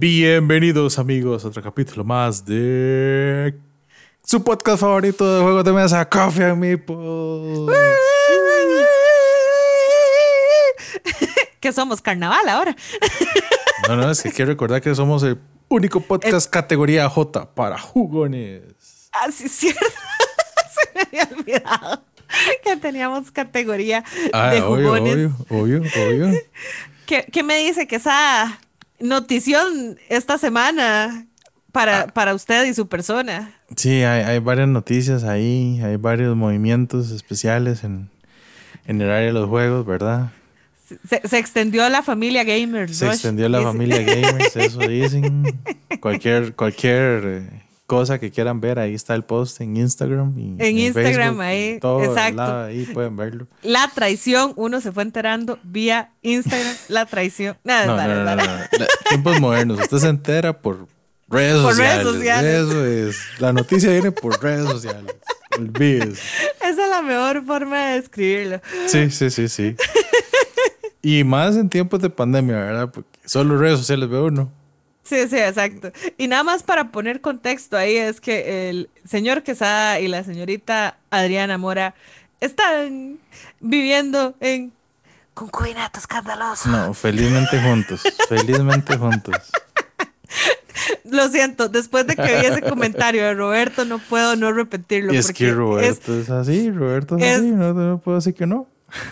Bienvenidos amigos a otro capítulo más de su podcast favorito de juegos de mesa, Coffee and Meeples. que somos carnaval ahora. No, no, es que quiero recordar que somos el único podcast categoría J para jugones. Ah, sí, es cierto. Se me había olvidado que teníamos categoría Ah, de obvio, jugones. obvio, obvio, obvio. ¿Qué, qué me dice que esa notición esta semana para, Ah. para usted y su persona? Sí, hay, hay varias noticias ahí, hay varios movimientos especiales en, en el área de los juegos, ¿verdad? Se, se extendió la familia gamer. Se Rush, extendió la dice. familia gamers, eso dicen. Cualquier, cualquier eh, cosa que quieran ver, ahí está el post en Instagram. Y En Instagram, Facebook, ahí, todo exacto. lado, ahí pueden verlo. La traición, uno se fue enterando vía Instagram, la traición. Nada, No, para, no, no, no, para. no. La- Tiempos modernos, usted se entera por redes Por redes sociales. sociales. Eso es. La noticia viene por redes sociales. Olvídese. Esa es la mejor forma de describirlo. Sí, sí, sí, sí. Y más en tiempos de pandemia, ¿verdad? Porque solo redes sociales ve uno. Sí, sí, exacto. Y nada más para poner contexto ahí es que el señor Quesada y la señorita Adriana Mora están viviendo en concubinato escandaloso. No, felizmente juntos. Felizmente juntos. Lo siento, después de que vi ese comentario de Roberto no puedo no repetirlo. Y es porque que Roberto es, así, Roberto es, es- así, no, no puedo decir que no.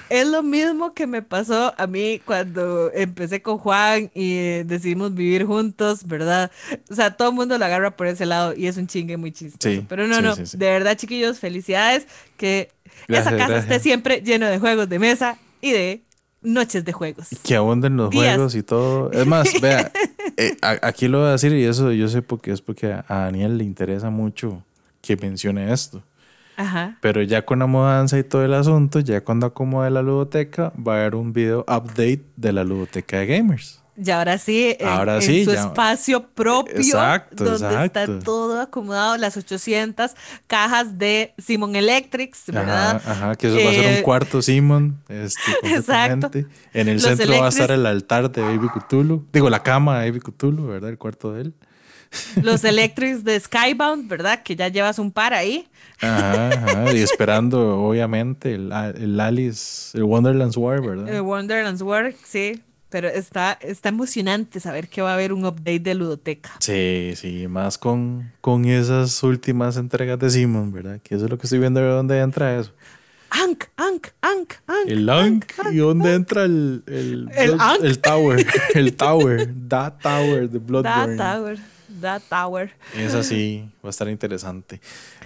Es lo mismo que me pasó a mí cuando empecé con Juan y eh, decidimos vivir juntos, ¿verdad? O sea, todo el mundo lo agarra por ese lado y es un chingue muy chistoso. Sí, Pero no, sí, no, sí, de verdad, chiquillos, felicidades. Que Gracias, esa casa gracias. esté siempre lleno de juegos de mesa y de noches de juegos. Que abunden los Días. juegos y todo. Es más, vea, eh, a- aquí lo voy a decir y eso yo sé porque es porque a Daniel le interesa mucho que mencione esto. Ajá. Pero ya con la mudanza y todo el asunto, ya cuando acomode la ludoteca, va a haber un video update de la ludoteca de gamers. Y ahora sí, en, Ahora en sí, su ya. espacio propio, Exacto, donde está exacto. todo acomodado, las 800 cajas de Simon Electrics, ¿verdad? Ajá, ajá, que eso va a ser Eh, un cuarto Simon. Este, Exacto. En el Los centro va a estar el altar de Baby Cthulhu. Digo, la cama de Baby Cthulhu, ¿verdad? El cuarto de él. Los Electrics de Skybound, ¿verdad? Que ya llevas un par ahí. Ajá, ajá. Y esperando, obviamente, el, el Alice, el Wonderland's War, ¿verdad? Wonderland's World, sí. Pero está, está emocionante saber que va a haber un update de Ludoteca. Sí, sí, más con, con esas últimas entregas de Simon, ¿verdad? Que eso es lo que estoy viendo de dónde entra eso. Ank, Ank, Ank, Ank. El Ankh, ¿y dónde entra el, el, El el Tower? El Tower, That Tower de That Bloodborne. Tower, That Tower. Es así, va a estar interesante.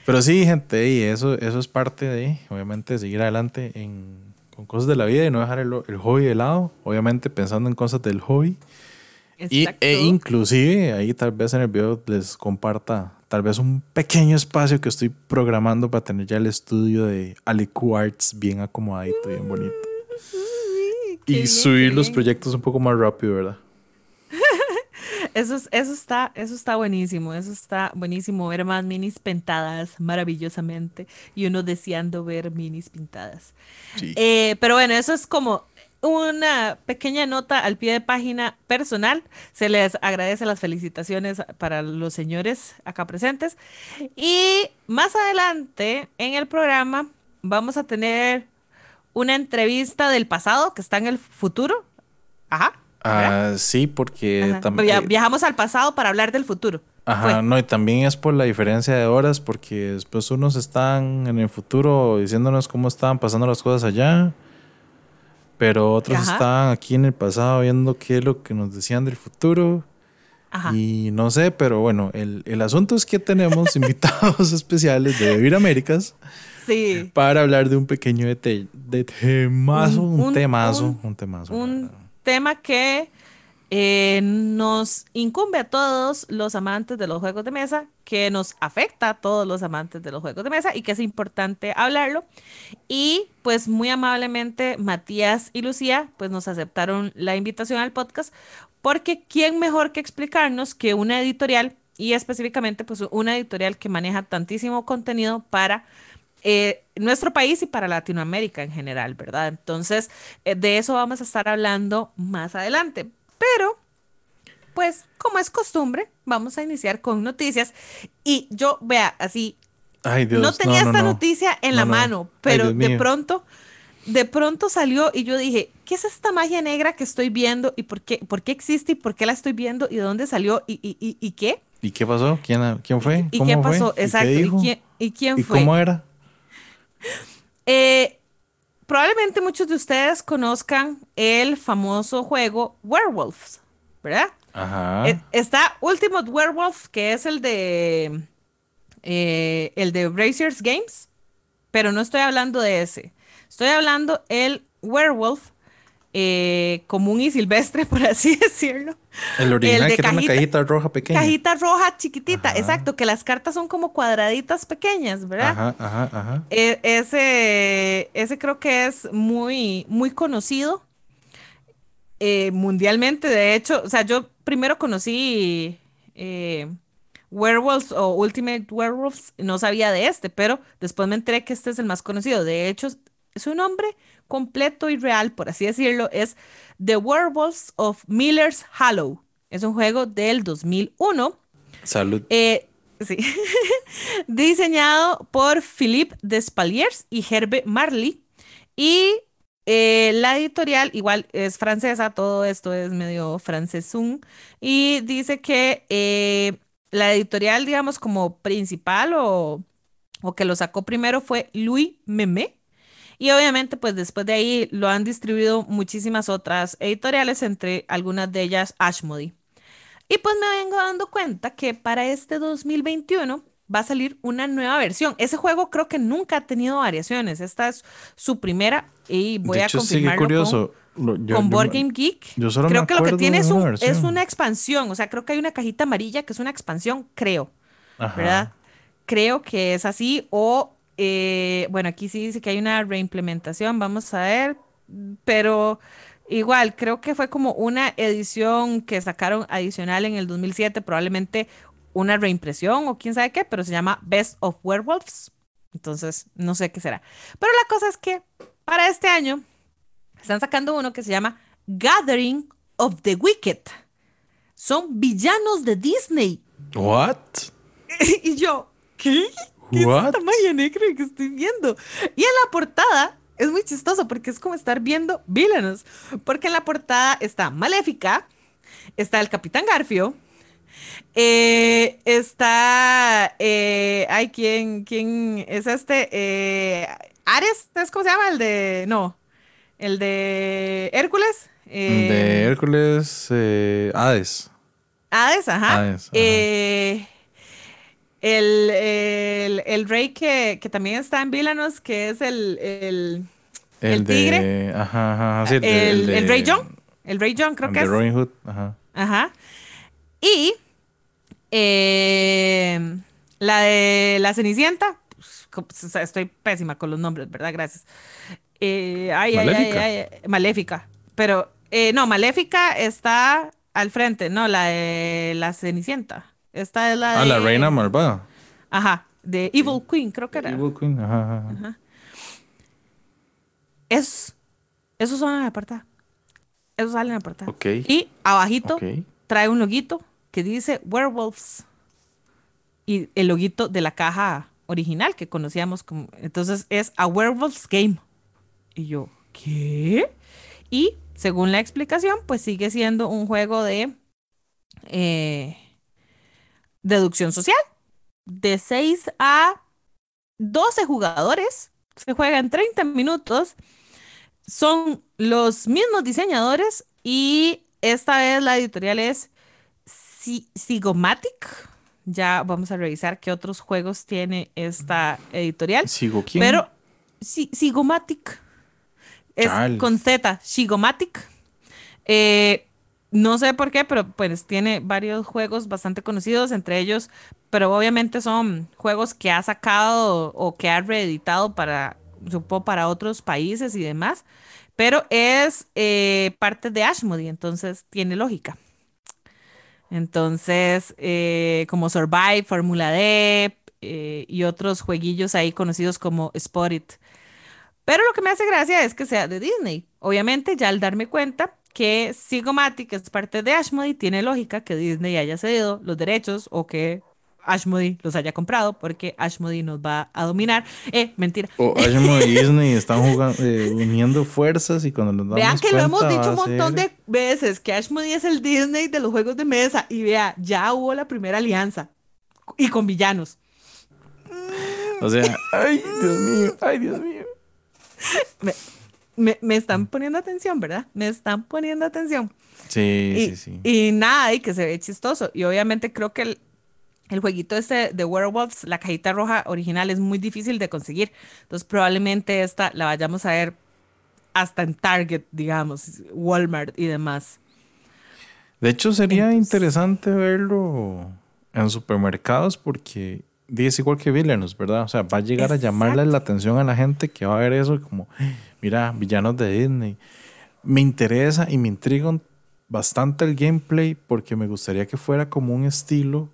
Pero sí, gente, y eso, eso es parte de, obviamente, seguir adelante en, con cosas de la vida y no dejar el, el hobby de lado. Obviamente, pensando en cosas del hobby. Y, e inclusive, ahí tal vez en el video les comparta tal vez un pequeño espacio que estoy programando para tener ya el estudio de Alicu Arts bien acomodadito, bien bonito. Qué Y bien, subir los proyectos un poco más rápido, ¿verdad? Eso, es- eso, está, eso está buenísimo, eso está buenísimo, ver más minis pintadas maravillosamente y uno deseando ver minis pintadas. Sí. Eh, pero bueno, eso es como una pequeña nota al pie de página personal. Se les agradece las felicitaciones para los señores acá presentes. Y más adelante en el programa vamos a tener una entrevista del pasado que está en el futuro. Ajá. Ah, sí, porque también... Via- Viajamos al pasado para hablar del futuro. Ajá, Fue. no, y también es por la diferencia de horas, porque después unos están en el futuro diciéndonos cómo estaban pasando las cosas allá, pero otros Ajá. estaban aquí en el pasado viendo qué es lo que nos decían del futuro. Ajá. Y no sé, pero bueno, el, el asunto es que tenemos invitados especiales de Vivir Américas Sí. para hablar de un pequeño de, te- de temazo, un, Un- un- temazo, un, un- temazo. un-. Tema que eh, nos incumbe a todos los amantes de los juegos de mesa, que nos afecta a todos los amantes de los juegos de mesa y que es importante hablarlo. Y pues muy amablemente Matías y Lucía pues nos aceptaron la invitación al podcast porque quién mejor que explicarnos que una editorial y específicamente pues una editorial que maneja tantísimo contenido para eh, nuestro país y para Latinoamérica en general, ¿verdad? Entonces, eh, de eso vamos a estar hablando más adelante. Pero, pues, como es costumbre, vamos a iniciar con noticias. Y yo, vea, así, Ay, Dios. no tenía esta no. noticia en la No, no. mano, Ay, pero Dios de pronto, de pronto salió y yo dije, ¿qué es esta magia negra que estoy viendo y por qué, por qué existe y por qué la estoy viendo y de dónde salió y, y, y, y qué? ¿Y qué pasó? ¿Quién, quién fue? ¿Y ¿Cómo qué fue? pasó? ¿Y qué Exacto. ¿Y dijo? quién, y quién ¿Y fue? cómo era? Eh, probablemente muchos de ustedes conozcan el famoso juego Werewolves, ¿verdad? Ajá. Eh, Está Ultimate Werewolf, que es el de eh, el de Brazier's Games, pero no estoy hablando de ese. Estoy hablando el Werewolf eh, común y silvestre, por así decirlo. el original de que tiene una cajita- cajita roja pequeña. Cajita roja chiquitita, Ajá. exacto, que las cartas son como cuadraditas pequeñas, ¿verdad? Ajá, ajá, ajá. E- ese, ese creo que es muy, muy conocido eh, mundialmente. De hecho, o sea, yo primero conocí eh, Werewolves o Ultimate Werewolves, no sabía de este, pero después me enteré que este es el más conocido. De hecho, su nombre completo y real, por así decirlo, es The Werewolves of Miller's Hollow. Es un juego del 2001. Salud. Eh, sí. Diseñado por Philippe Despaliers y Herbe Marley. Y eh, la editorial, igual es francesa, todo esto es medio francesún. Y dice que eh, la editorial, digamos, como principal o, o que lo sacó primero fue Louis Memé. Y obviamente, pues después de ahí lo han distribuido muchísimas otras editoriales, entre algunas de ellas Ashmody. Y pues me vengo dando cuenta que para este 2021 va a salir una nueva versión. Ese juego creo que nunca ha tenido variaciones. Esta es su primera y voy de a hecho, qué confirmarlo curioso. Lo- con, yo- con yo Board me- Game Geek. yo solo creo que lo que tiene es, una un- es una expansión. O sea, creo que hay una cajita amarilla que es una expansión, creo. Ajá. ¿Verdad? Creo que es así. O, eh, bueno, aquí sí dice que hay una reimplementación. Vamos a ver. Pero igual, creo que fue como una edición que sacaron adicional en el 2007. Probablemente una reimpresión o quién sabe qué, pero se llama Best of Werewolves. Entonces, no sé qué será. Pero la cosa es que para este año están sacando uno que se llama Gathering of the Wicked. Son villanos de Disney. What? y yo, ¿qué? ¿Qué What? es esta magia negra que estoy viendo? Y en la portada es muy chistoso porque es como estar viendo villanos. Porque en la portada está Maléfica, está el Capitán Garfio, eh, está. Eh, ay, ¿quién, ¿quién es este? Eh, Ares, ¿sabes cómo se llama? El de. No. El de Hércules. eh, de Hércules, Hades. Hades, ajá. Hades, ajá. El, el- el rey que, que también está en Villanos, que es el, el, El, de. tigre. Ajá, ajá. sí, el, de- el, de- el rey John. El rey John, creo que es. Robin Hood. Ajá. Ajá. Y eh, la de la Cenicienta. pues, sea, estoy pésima con los nombres, ¿verdad? Gracias. Eh, ay, ay, ay, Maléfica. ay, ay, Maléfica. Pero, eh, no, Maléfica está al frente, no, la de la Cenicienta. Esta es la de. Ah, la reina malvada. Ajá, de Evil Queen, creo que era. Evil Queen. Ajá, ajá, ajá. Es, esos son en la portada. Esos salen en la portada. Ok. Y abajito trae un loguito que dice Werewolves. Y el loguito de la caja original que conocíamos como. Entonces es a Werewolves Game. Y yo, ¿qué? Y según la explicación, pues sigue siendo un juego de eh, deducción social. De 6 a 12 jugadores. Se juega en 30 minutos. Son los mismos diseñadores y esta vez la editorial es Si- Sigomatic. Ya vamos a revisar qué otros juegos tiene esta editorial. ¿Sigo quién? Pero Si- Sigomatic es con Z, Sigomatic. Eh, no sé por qué, pero pues tiene varios juegos bastante conocidos, entre ellos, pero obviamente son juegos que ha sacado o que ha reeditado para, supongo, para otros países y demás, pero es eh, parte de Ashmody, entonces tiene lógica. Entonces, eh, como Survive, Fórmula D eh, y otros jueguillos ahí conocidos como Spotted. Pero lo que me hace gracia es que sea de Disney. Obviamente, ya al darme cuenta que Sigomatic es parte de Ashmody, tiene lógica que Disney haya cedido los derechos o que Ashmody los haya comprado porque Ashmody nos va a dominar. Eh, mentira. O Ashmody y Disney están jugando, eh, uniendo fuerzas y cuando nos damos Vean que cuenta, lo hemos dicho un montón ser- de veces que Ashmody es el Disney de los juegos de mesa y vea, ya hubo la primera alianza y con villanos. O sea, ay, Dios mío, ay, Dios mío. Me, me- me están poniendo atención, ¿verdad? Me están poniendo atención. Sí, y, sí, sí. y nada, y que se ve chistoso. Y obviamente creo que el, el jueguito este de Werewolves, la cajita roja original, es muy difícil de conseguir. Entonces probablemente esta la vayamos a ver hasta en Target, digamos, Walmart y demás. De hecho, sería Entonces- interesante verlo en supermercados porque es igual que Villainous, ¿verdad? O sea, va a llegar a llamarle la atención a la gente que va a ver eso como, mira, villanos de Disney. Me interesa y me intriga bastante el gameplay porque me gustaría que fuera como un estilo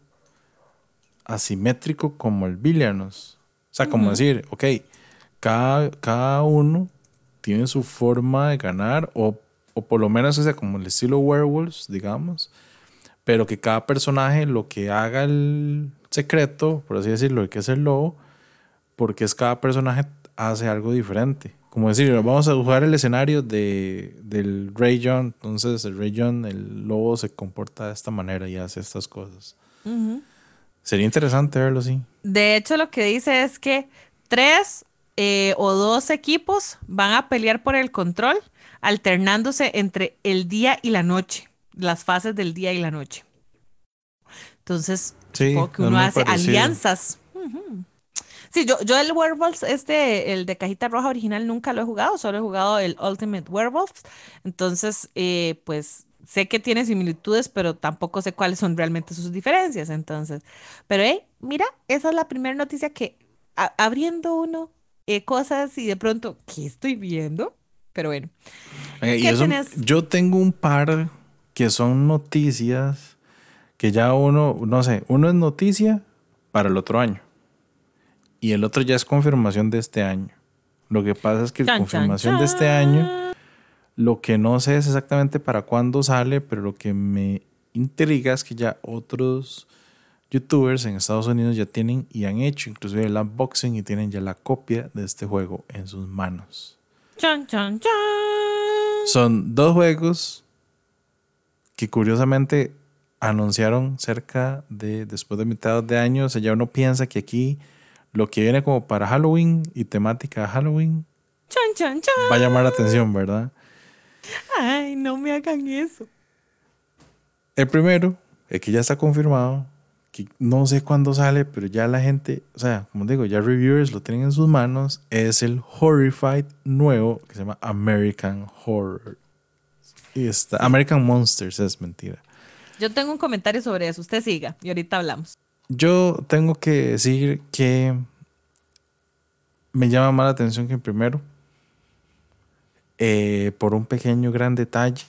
asimétrico como el Villainous. O sea, como decir, ok, cada, cada uno tiene su forma de ganar o, o por lo menos o sea como el estilo Werewolves, digamos, pero que cada personaje lo que haga el secreto, por así decirlo, el que es el lobo, porque es cada personaje hace algo diferente. Como decir, vamos a jugar el escenario de, del Rey John, entonces el Rey John, el lobo se comporta de esta manera y hace estas cosas. Sería interesante verlo así. De hecho, lo que dice es que tres eh, o dos equipos van a pelear por el control, alternándose entre el día y la noche, las fases del día y la noche. Entonces, Sí, supongo que es uno hace parecido. alianzas. Sí, yo, yo el Werewolves, este, el de cajita roja original, nunca lo he jugado, solo he jugado el Ultimate Werewolves. Entonces, eh, pues sé que tiene similitudes, pero tampoco sé cuáles son realmente sus diferencias. Entonces, pero hey, mira, esa es la primera noticia que a- abriendo uno eh, cosas y de pronto, ¿qué estoy viendo? Pero bueno, Eh, y ¿Qué eso- yo tengo un par que son noticias que ya uno, no sé, uno es noticia para el otro año y el otro ya es confirmación de este año. Lo que pasa es que la chan, confirmación de este año, lo que no sé es exactamente para cuándo sale, pero lo que me intriga es que ya otros youtubers en Estados Unidos ya tienen y han hecho inclusive el unboxing y tienen ya la copia de este juego en sus manos. chan, chan, chan. Son dos juegos que curiosamente anunciaron cerca de después de mitad de año. O sea, ya uno piensa que aquí lo que viene como para Halloween y temática de Halloween Chan, chan, chan. va a llamar la atención, ¿verdad? Ay, no me hagan eso. El primero, el que ya está confirmado, que no sé cuándo sale, pero ya la gente, o sea, como digo, ya reviewers lo tienen en sus manos, es el Horrified nuevo que se llama American Horror. Y está, American Monsters, es mentira. Yo tengo un comentario sobre eso. Usted siga y ahorita hablamos. Yo tengo que decir que me llama más la atención que primero. eh, por un pequeño gran detalle.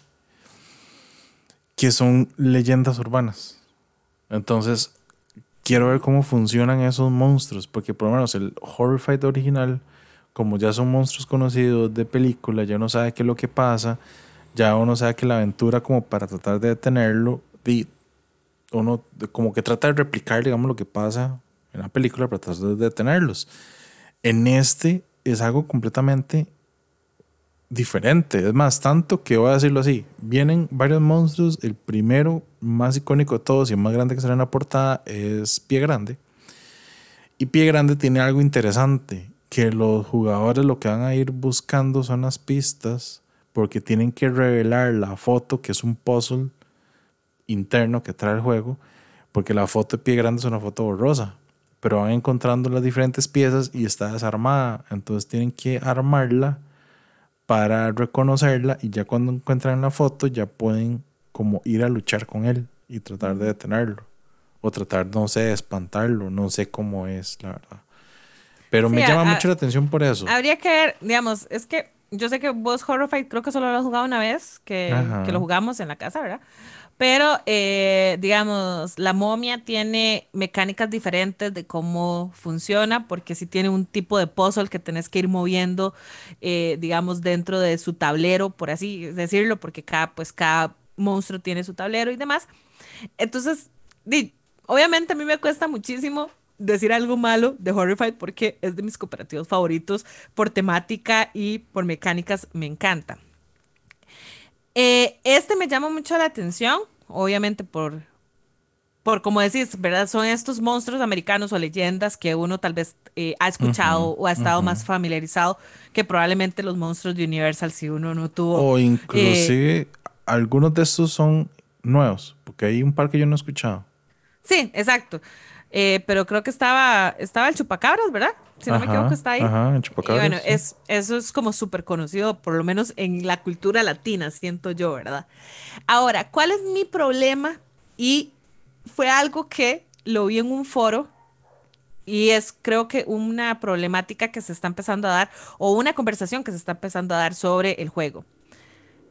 Que son leyendas urbanas. Entonces, quiero ver cómo funcionan esos monstruos. Porque por lo menos el Horrified original, como ya son monstruos conocidos de película, ya uno sabe qué es lo que pasa. Ya uno sabe que la aventura como para tratar de detenerlo, di- uno como que trata de replicar, digamos, lo que pasa en la película para tratar de detenerlos. En este es algo completamente diferente. Es más, tanto que voy a decirlo así, vienen varios monstruos. El primero, más icónico de todos y el más grande que sale en la portada es Pie Grande. Y Pie Grande tiene algo interesante, que los jugadores lo que van a ir buscando son las pistas, porque tienen que revelar la foto, que es un puzzle interno que trae el juego, porque la foto de pie grande es una foto borrosa, pero van encontrando las diferentes piezas y está desarmada, entonces tienen que armarla para reconocerla y ya cuando encuentran la foto ya pueden como ir a luchar con él y tratar de detenerlo o tratar, no sé, de espantarlo, no sé cómo es, la verdad. Pero me Sí, llama a- mucho la atención por eso. Habría que ver, digamos, es que yo sé que vos Horrified creo que solo lo has jugado una vez, que, que lo jugamos en la casa, ¿verdad? Pero, eh, digamos, la momia tiene mecánicas diferentes de cómo funciona, porque si tiene un tipo de puzzle que tenés que ir moviendo, eh, digamos, dentro de su tablero, por así decirlo, porque cada, pues, cada monstruo tiene su tablero y demás. Entonces, obviamente a mí me cuesta muchísimo decir algo malo de Horrified porque es de mis cooperativos favoritos por temática y por mecánicas, me encanta. Eh, este me llama mucho la atención, obviamente por, por como decís, ¿verdad? Son estos monstruos americanos o leyendas que uno tal vez eh, ha escuchado o ha estado más familiarizado que probablemente los monstruos de Universal si uno no tuvo. O inclusive eh, algunos de estos son nuevos, porque hay un par que yo no he escuchado. Sí, exacto. Pero creo que estaba, estaba el chupacabras, ¿verdad? si no me equivoco, está ahí. Ajá, y bueno, es, eso es como súper conocido, por lo menos en la cultura latina, siento yo, ¿verdad? Ahora, ¿cuál es mi problema? Y fue algo que lo vi en un foro y es creo que una problemática que se está empezando a dar o una conversación que se está empezando a dar sobre el juego.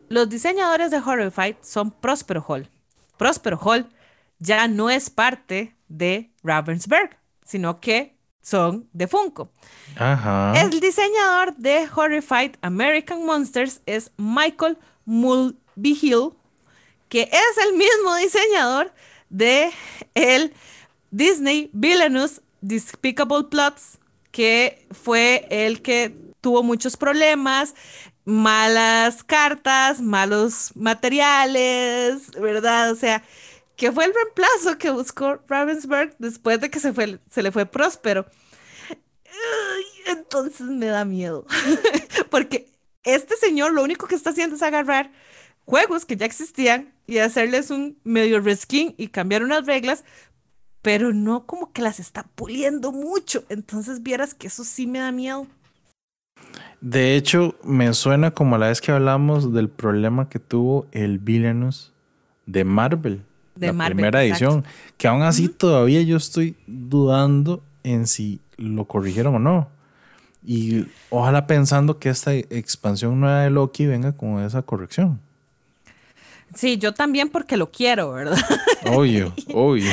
Los diseñadores de Horrified son Prospero Hall. Prospero Hall ya no es parte de Ravensburg, sino que son de Funko. El diseñador de Horrified American Monsters es Michael Mulvihill, que es el mismo diseñador de el Disney Villainous Despicable Plots, que fue el que tuvo muchos problemas, malas cartas, malos materiales, ¿verdad? O sea, que fue el reemplazo que buscó Ravensburg después de que se, fue, se le fue próspero. Entonces me da miedo. Porque este señor lo único que está haciendo es agarrar juegos que ya existían y hacerles un medio reskin y cambiar unas reglas, pero no como que las está puliendo mucho. Entonces vieras que eso sí me da miedo. De hecho, me suena como la vez que hablamos del problema que tuvo el Villainous de Marvel de la primera edición, que aún así todavía yo estoy dudando en si lo corrigieron o no. Y ojalá pensando que esta expansión nueva de Loki venga con esa corrección. Sí, yo también porque lo quiero, ¿verdad? Obvio, obvio.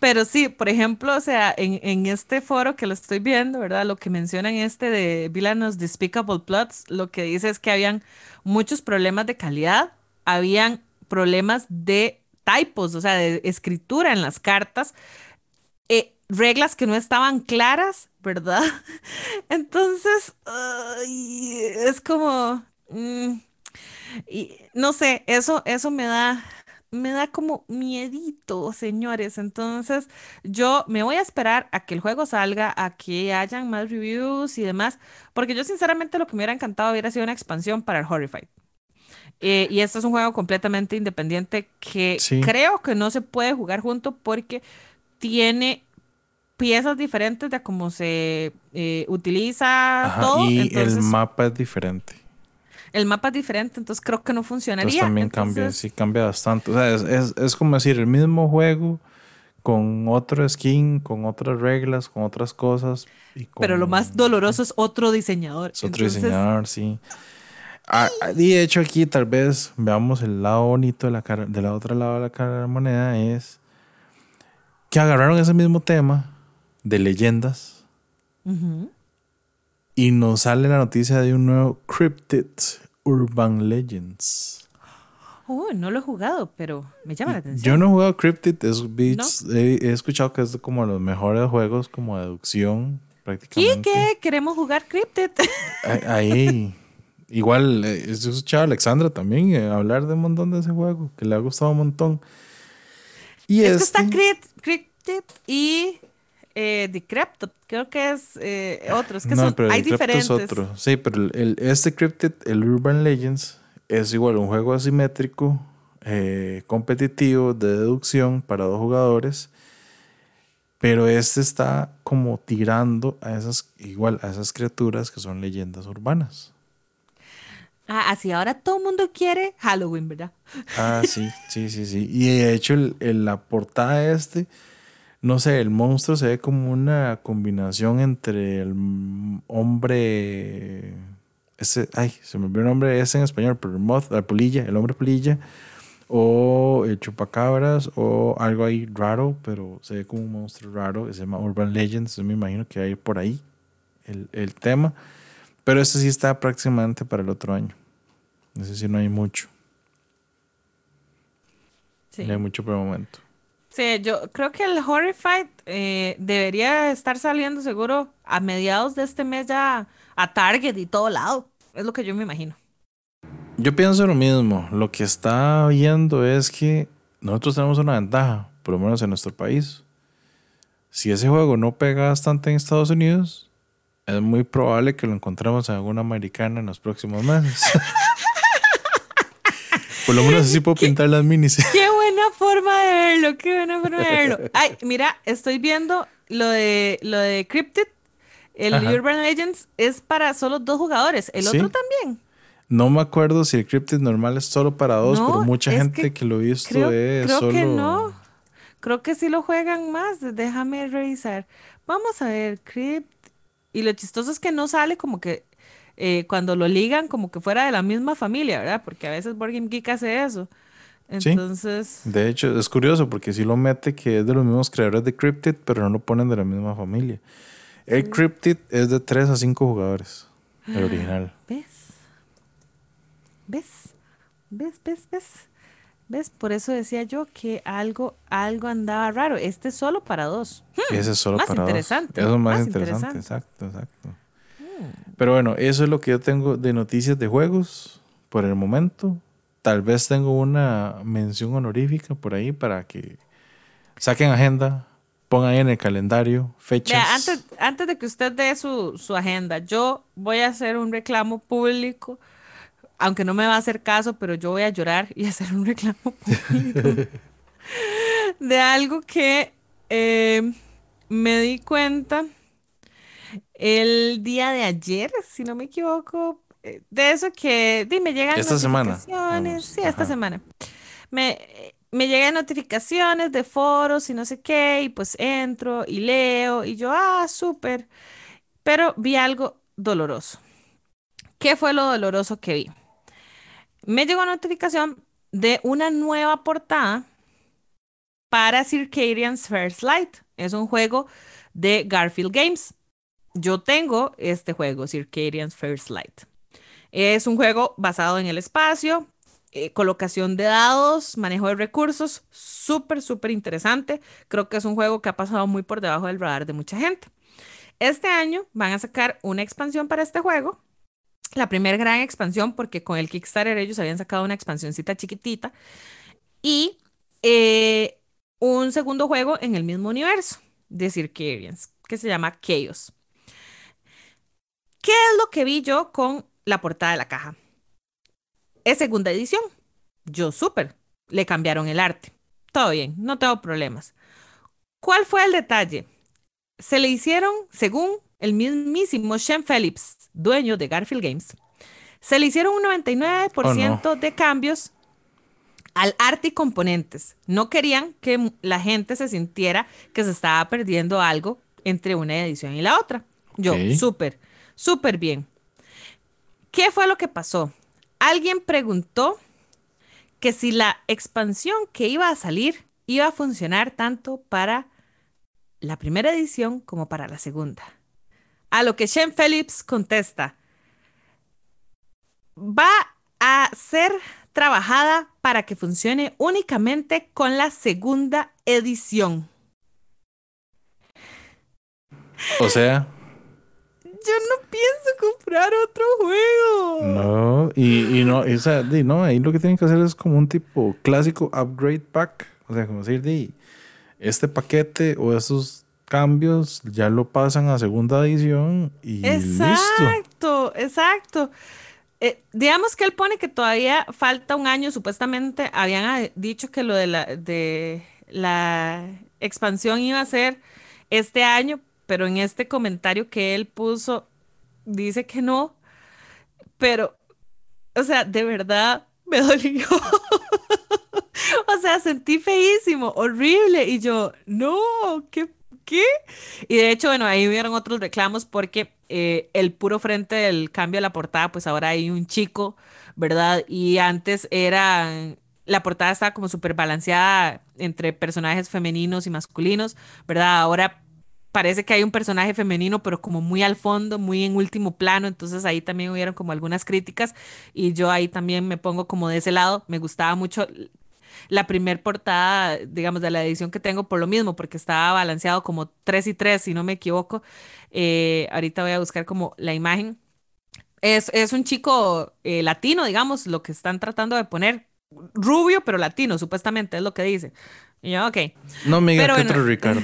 Pero sí, por ejemplo, o sea, en, en, este foro que lo estoy viendo, ¿verdad? Lo que mencionan este de Villanos Despicable Plots, lo que dice es que habían muchos problemas de calidad, habían problemas de typos, o sea, de escritura en las cartas, eh, reglas que no estaban claras, ¿verdad? Entonces, es como, mm, no sé, eso, eso me da, me da como miedito, señores. Entonces, yo me voy a esperar a que el juego salga, a que hayan más reviews y demás, porque yo sinceramente lo que me hubiera encantado hubiera sido una expansión para el Horrified. Eh, y este es un juego completamente independiente que creo que no se puede jugar junto porque tiene piezas diferentes de cómo se eh, utiliza todo. Y el mapa es diferente. El mapa es diferente, entonces creo que no funcionaría. Entonces también cambia, sí cambia bastante. O sea, es, es, como decir, el mismo juego con otro skin, con otras reglas, con otras cosas. Pero lo más doloroso es otro diseñador. Es otro diseñador, sí. Ah, ah, de hecho aquí tal vez veamos el lado bonito de la cara, del otro lado de la cara de la moneda es que agarraron ese mismo tema de leyendas y nos sale la noticia de un nuevo Cryptid Urban Legends. Oh, no lo he jugado, pero me llama la atención. Yo no he jugado Cryptid, es Beats, he, escuchado que es como los mejores juegos como deducción prácticamente. ¿Y qué? ¿Queremos jugar Cryptid? Ahí. Igual, eh, he escuchado a Alexandra también eh, hablar de un montón de ese juego, que le ha gustado un montón. Y es que está este Cryptid y eh, creo que es eh, otro. Es que son, hay diferentes. Es otro. Sí, pero el, este Cryptid, el Urban Legends, es igual un juego asimétrico, competitivo, de deducción para dos jugadores. Pero este está como tirando a esas, igual, a esas criaturas que son leyendas urbanas. Ah, así ahora todo el mundo quiere Halloween, ¿verdad? Ah, sí, sí, sí, sí. Y de hecho, el, la portada este, no sé, el monstruo se ve como una combinación entre el hombre ese, ay, se me olvidó el nombre, es en español, pero el moth, la polilla, el hombre polilla, o el chupacabras, o algo ahí raro, pero se ve como un monstruo raro, se llama Urban Legends, me imagino que hay por ahí el, el tema, pero este sí está próximamente para el otro año. Ese sí no hay mucho. Sí. No hay mucho por el momento. Sí, yo creo que el Horrified eh, debería estar saliendo seguro a mediados de este mes ya a Target y todo lado. Es lo que yo me imagino. Yo pienso lo mismo. Lo que está viendo es que nosotros tenemos una ventaja, por lo menos en nuestro país. Si ese juego no pega bastante en Estados Unidos, es muy probable que lo encontremos en alguna americana en los próximos meses. por lo menos así puedo pintar las minis. Qué buena forma de verlo, qué buena forma de verlo. Ay, mira, estoy viendo lo de lo de Cryptid, el Ajá. Urban Legends es para solo dos jugadores, el Sí. otro también. No me acuerdo si el Cryptid normal es solo para dos, No, pero mucha gente que que, lo he visto Creo, es creo solo. que no. Creo que sí lo juegan más. Déjame revisar. Vamos a ver, Crypt. Y lo chistoso es que no sale como que eh, cuando lo ligan como que fuera de la misma familia, ¿verdad? Porque a veces Board Game Geek hace eso. Sí. Entonces, De hecho, es curioso porque sí lo mete que es de los mismos creadores de Cryptid, pero no lo ponen de la misma familia. El Cryptid es de 3 a 5 jugadores, el original. ¿ves? ¿Ves? ¿Ves? ¿Ves? ¿Ves? ¿Ves? Por eso decía yo que algo, algo andaba raro. Este es solo para dos. Ese es solo más para dos. Eso es más, más interesante, interesante. exacto, exacto. Pero bueno, eso es lo que yo tengo de noticias de juegos por el momento. Tal vez tengo una mención honorífica por ahí para que saquen agenda, pongan ahí en el calendario fechas. Vea, antes, antes de que usted dé su, su agenda, yo voy a hacer un reclamo público, aunque no me va a hacer caso, pero yo voy a llorar y hacer un reclamo público de algo que eh, me di cuenta el día de ayer, si no me equivoco, eh, de eso que di, me llegan Esta semana, notificaciones, vamos, sí, esta semana. Me, me llegan notificaciones de foros y no sé qué, y pues entro y leo, y yo, ah, súper. Pero vi algo doloroso. ¿Qué fue lo doloroso que vi? Me llegó notificación de una nueva portada para Circadian's First Light. Es un juego de Garfield Games. Yo tengo este juego, Circadian's First Light. Es un juego basado en el espacio, eh, colocación de dados, manejo de recursos, súper, súper interesante. Creo que es un juego que ha pasado muy por debajo del radar de mucha gente. Este año van a sacar una expansión para este juego. La primera gran expansión, porque con el Kickstarter ellos habían sacado una expansioncita chiquitita. Y eh, un segundo juego en el mismo universo de Circadians, que se llama Chaos. ¿Qué es lo que vi yo con la portada de la caja? Es segunda edición. Yo súper. Le cambiaron el arte. Todo bien, no tengo problemas. ¿Cuál fue el detalle? Se le hicieron, según el mismísimo Sean Phillips, dueño de Garfield Games, se le hicieron un 99% de cambios al arte y componentes. No querían que la gente se sintiera que se estaba perdiendo algo entre una edición y la otra. Yo, súper, súper bien. ¿Qué fue lo que pasó? Alguien preguntó que si la expansión que iba a salir iba a funcionar tanto para la primera edición como para la segunda. A lo que Sean Phillips contesta, va a ser trabajada para que funcione únicamente con la segunda edición. O sea, Yo no pienso comprar otro juego. no, y, y no, y, o sea, di, no, ahí lo que tienen que hacer es como un tipo clásico upgrade pack. O sea, como decir, di, este paquete o esos cambios ya lo pasan a segunda edición y listo. Exacto, exacto. Eh, digamos que él pone que todavía falta un año, supuestamente habían dicho que lo de la, de la expansión iba a ser este año, pero en este comentario que él puso dice que no, pero, o sea, de verdad me dolió. O sea, sentí feísimo, horrible, y yo, no, ¿qué? Y de hecho, bueno, ahí hubieron otros reclamos porque eh, el puro frente del cambio de la portada, pues ahora hay un chico, ¿verdad? Y antes era, la portada estaba como súper balanceada entre personajes femeninos y masculinos, ¿verdad? Ahora parece que hay un personaje femenino, pero como muy al fondo, muy en último plano, entonces ahí también hubieron como algunas críticas y yo ahí también me pongo como de ese lado, me gustaba mucho la primer portada, digamos, de la edición que tengo por lo mismo, porque estaba balanceado como 3 y 3, si no me equivoco. Eh, ahorita voy a buscar como la imagen. Es, es un chico eh, latino, digamos, lo que están tratando de poner. Rubio, pero latino, supuestamente, es lo que dice. Y yo, ok. No me diga que otro Ricardo.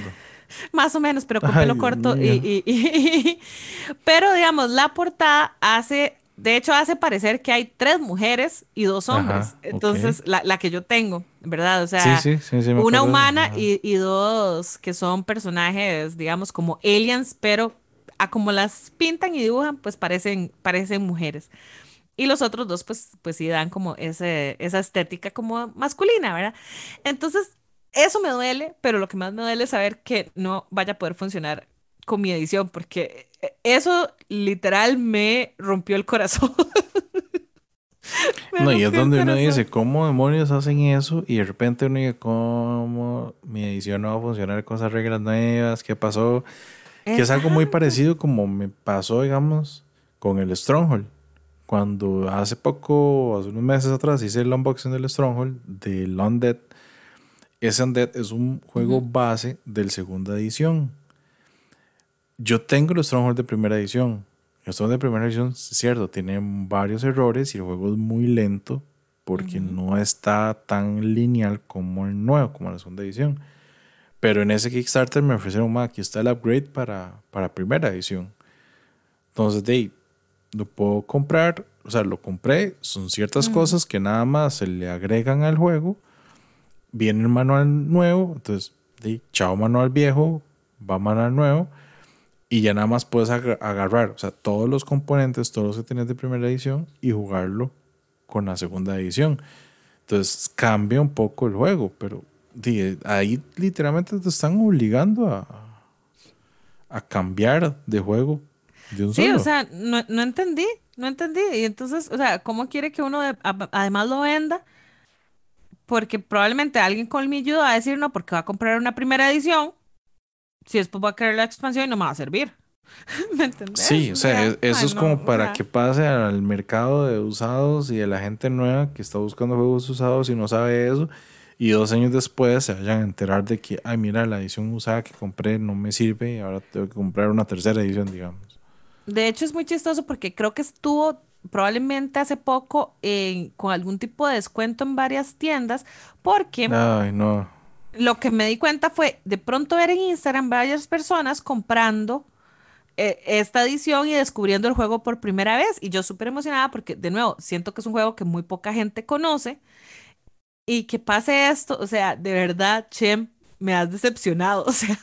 Más o menos, pero con pelo corto. y, pero digamos, la portada hace de hecho, hace parecer que hay tres mujeres y dos hombres. Entonces, la, que yo tengo, ¿verdad? O sea, una humana y, dos que son personajes, digamos, como aliens, pero a como las pintan y dibujan, pues parecen, parecen mujeres. Y los otros dos, pues, pues sí dan como ese, esa estética como masculina, ¿verdad? Entonces, eso me duele, pero lo que más me duele es saber que no vaya a poder funcionar con mi edición, porque eso literal me rompió el corazón. no, y es donde uno dice, ¿cómo demonios hacen eso? Y de repente uno dice, ¿cómo mi edición no va a funcionar con esas reglas nuevas? ¿Qué pasó? Que es algo muy parecido como me pasó, digamos, con el Stronghold. Cuando hace poco, hace unos meses atrás, hice el unboxing del Stronghold, del Undead. Ese Undead es un juego base del segunda edición yo tengo los Stronghold de primera edición. Los Stronghold de primera edición, es cierto, tiene varios errores y el juego es muy lento porque no está tan lineal como el nuevo, como la segunda edición. Pero en ese Kickstarter me ofrecieron, aquí está el upgrade para, para primera edición. Entonces, de lo puedo comprar, o sea, lo compré, son ciertas cosas que nada más se le agregan al juego. Viene el manual nuevo, entonces, de chao manual viejo, va manual nuevo y ya nada más puedes agarrar, o sea, todos los componentes, todos los que tenías de primera edición y jugarlo con la segunda edición. Entonces cambia un poco el juego, pero ahí literalmente te están obligando a, a cambiar de juego de un sí, o sea, no, no, entendí, no entendí. Y entonces, o sea, ¿cómo quiere que uno además lo venda? Porque probablemente alguien con mi ayuda va a decir no, porque va a comprar una primera edición si después va a querer la expansión y no me va a servir. ¿Me entendés? Sí, o sea, eso es como para que pase al mercado de usados y de la gente nueva que está buscando juegos usados y no sabe eso. Y dos años después se vayan a enterar de que, ay, mira, la edición usada que compré no me sirve y ahora tengo que comprar una tercera edición, digamos. De hecho, es muy chistoso porque creo que estuvo probablemente hace poco con algún tipo de descuento en varias tiendas porque... Ay, no lo que me di cuenta fue de pronto ver en Instagram varias personas comprando eh, esta edición y descubriendo el juego por primera vez. Y yo súper emocionada porque, de nuevo, siento que es un juego que muy poca gente conoce. Y que pase esto, o sea, de verdad, Chem, me has decepcionado. O sea,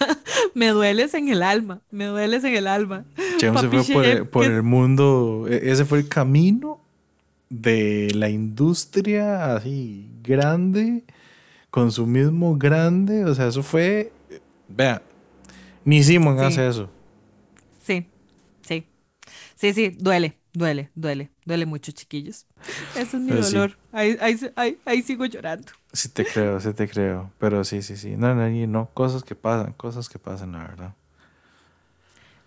me dueles en el alma, me dueles en el alma. Chem se fue por, el, mundo, e, ese fue el camino de la industria así grande consumismo grande, o sea, eso fue, vea, ni Simon hace eso. Sí, sí, sí, sí, duele, duele, duele, duele mucho, chiquillos. Ese es mi dolor, ahí, ahí, ahí, sigo llorando. Sí te creo, sí te creo, pero sí, sí, sí, no, no, no, cosas que pasan, cosas que pasan, la verdad.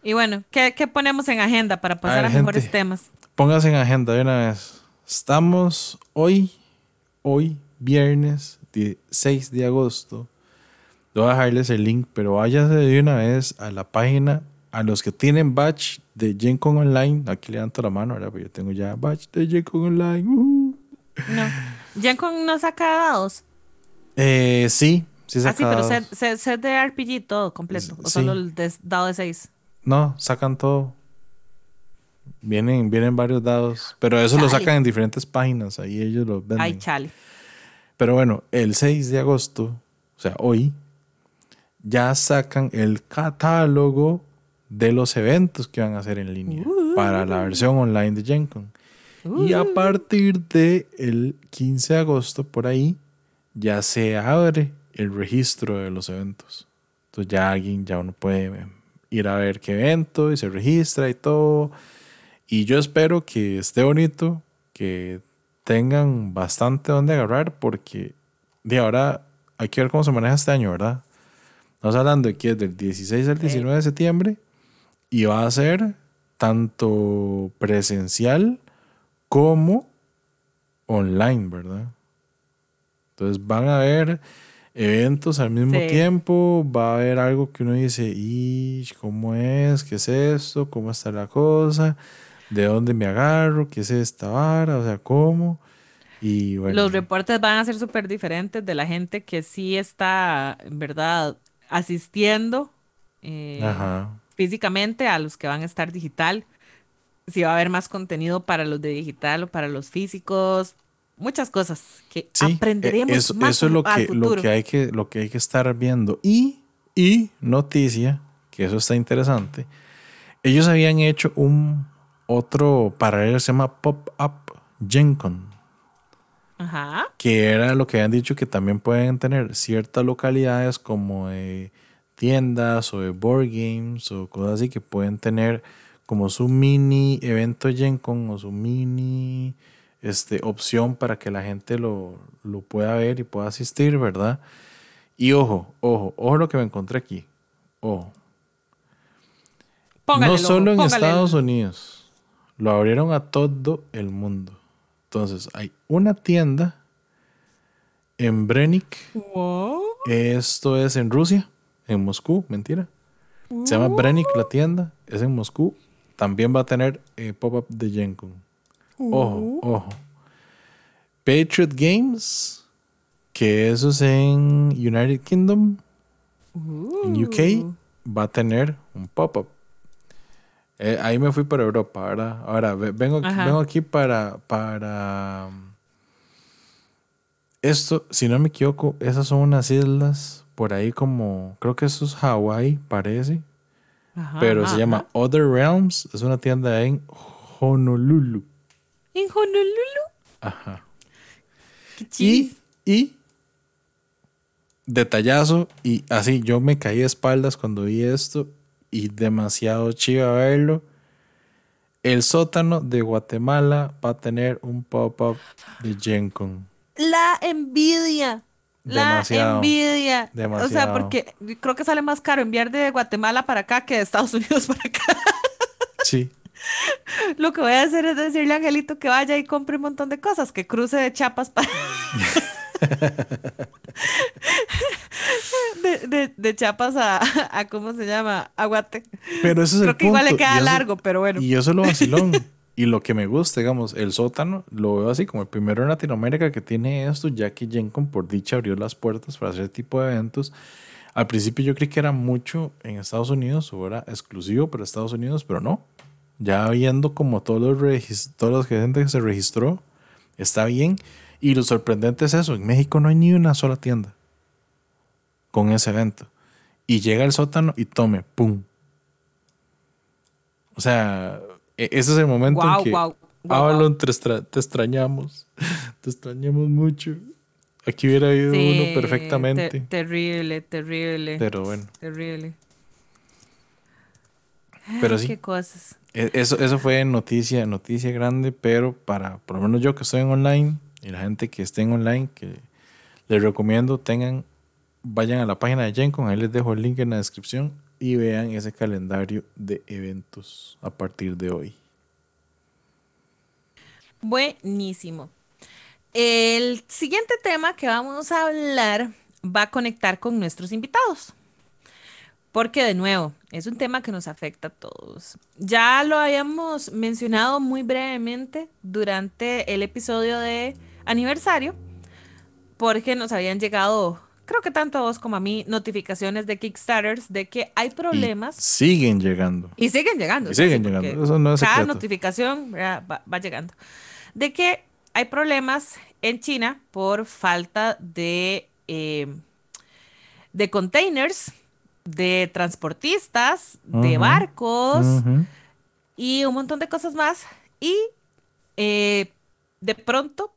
Y bueno, ¿qué, qué ponemos en agenda para pasar a, mejores temas? Póngase en agenda de una vez. Estamos hoy, hoy, viernes 6 de agosto. Voy a dejarles el link, pero váyase de una vez a la página. A los que tienen batch de GenCon Online, aquí levanto la mano, ahora Porque yo tengo ya batch de GenCon Online. Uh. No. ¿GenCon no saca dados? Eh, sí, sí saca Ah, sí, pero set, de RPG todo completo. ¿O solo el dado de 6? No, sacan todo. Vienen, vienen varios dados. Pero eso lo sacan en diferentes páginas. Ahí ellos lo venden. Ay, chale. Pero bueno, el 6 de agosto, o sea, hoy, ya sacan el catálogo de los eventos que van a hacer en línea para la versión online de GenCon. Y a partir del el 15 de agosto, por ahí, ya se abre el registro de los eventos. Entonces ya alguien, ya uno puede ir a ver qué evento y se registra y todo. Y yo espero que esté bonito, que tengan bastante donde agarrar, porque de ahora hay que ver cómo se maneja este año, ¿verdad? Estamos hablando de que es del 16 al 19 de septiembre y va a ser tanto presencial como online, ¿verdad? Entonces van a haber eventos al mismo tiempo, va a haber algo que uno dice, ¿y cómo es? ¿Qué es esto? ¿Cómo está la cosa? ¿De dónde me agarro? ¿Qué es esta vara? O sea, ¿cómo? Y bueno. Los reportes van a ser súper diferentes de la gente que sí está, en verdad, asistiendo eh, físicamente a los que van a estar digital. Si va a haber más contenido para los de digital o para los físicos, muchas cosas que aprenderemos e, eso, más eso es lo que, lo que hay que lo que hay que estar viendo y y noticia que eso está interesante ellos habían hecho un otro paralelo se llama pop up GenCon Ajá. que era lo que habían dicho que también pueden tener ciertas localidades como de tiendas o de board games o cosas así que pueden tener como su mini evento GenCon o su mini este, opción para que la gente lo, pueda ver y pueda asistir, ¿verdad? Y ojo, ojo, ojo lo que me encontré aquí. Ojo. no solo en Estados Unidos, lo abrieron a todo el mundo. Entonces, hay una tienda en Brenik. Esto es en Rusia, en Moscú, mentira. Se llama Brenik la tienda, es en Moscú. También va a tener eh, pop-up de GenCon. Ojo, uh. ojo. Patriot Games, que eso es en United Kingdom, en UK, uh. va a tener un pop-up. Eh, ahí me fui para Europa, ¿verdad? Ahora, vengo, vengo aquí para, para... Esto, si no me equivoco, esas son unas islas por ahí como, creo que eso es Hawái, parece. pero se llama Other Realms, es una tienda en Honolulu. ¿En Honolulu? Ajá. y, y detallazo, y así yo me caí de espaldas cuando vi esto, y demasiado chiva verlo. El sótano de Guatemala va a tener un pop-up de GenCon. La envidia. La envidia. Demasiado. O sea, porque creo que sale más caro enviar de Guatemala para acá que de Estados Unidos para acá. Sí. Lo que voy a hacer es decirle a Angelito que vaya y compre un montón de cosas, que cruce de chapas para... de, de, chapas a, a, ¿cómo se llama? Aguate. Pero ese es Creo que igual le queda largo, pero bueno. Y eso es lo vacilón. y lo que me gusta, digamos, el sótano, lo veo así como el primero en Latinoamérica que tiene esto, ya que Gencom por dicha abrió las puertas para hacer este tipo de eventos. Al principio yo creí que era mucho en Estados Unidos o era exclusivo para Estados Unidos, pero no. Ya viendo como todos los, todos los gente que se registró, está bien. Y lo sorprendente es eso, en México no hay ni una sola tienda con ese evento. Y llega el sótano y tome, ¡pum! O sea, e-, ese es el momento en que wow, te, extrañamos, te extrañamos mucho. Aquí hubiera habido uno perfectamente. terrible, terrible. Pero bueno. Terrible. Pero sí. Qué cosas. E-, eso, eso fue noticia, noticia grande, pero para, por lo menos yo que estoy en online y la gente que esté en online, que les recomiendo tengan, vayan a la página de Gencon, ahí les dejo el link en la descripción y vean ese calendario de eventos a partir de hoy. Buenísimo. El siguiente tema que vamos a hablar va a conectar con nuestros invitados. Porque de nuevo, es un tema que nos afecta a todos. Ya lo habíamos mencionado muy brevemente durante el episodio de aniversario, porque nos habían llegado, creo que tanto a vos como a mí, notificaciones de Kickstarters de que hay problemas. siguen llegando. Y siguen llegando. Y siguen llegando. Eso no es cada notificación va, llegando. De que hay problemas en China por falta de, eh, de containers de transportistas, de barcos y un montón de cosas más. Y eh, de pronto,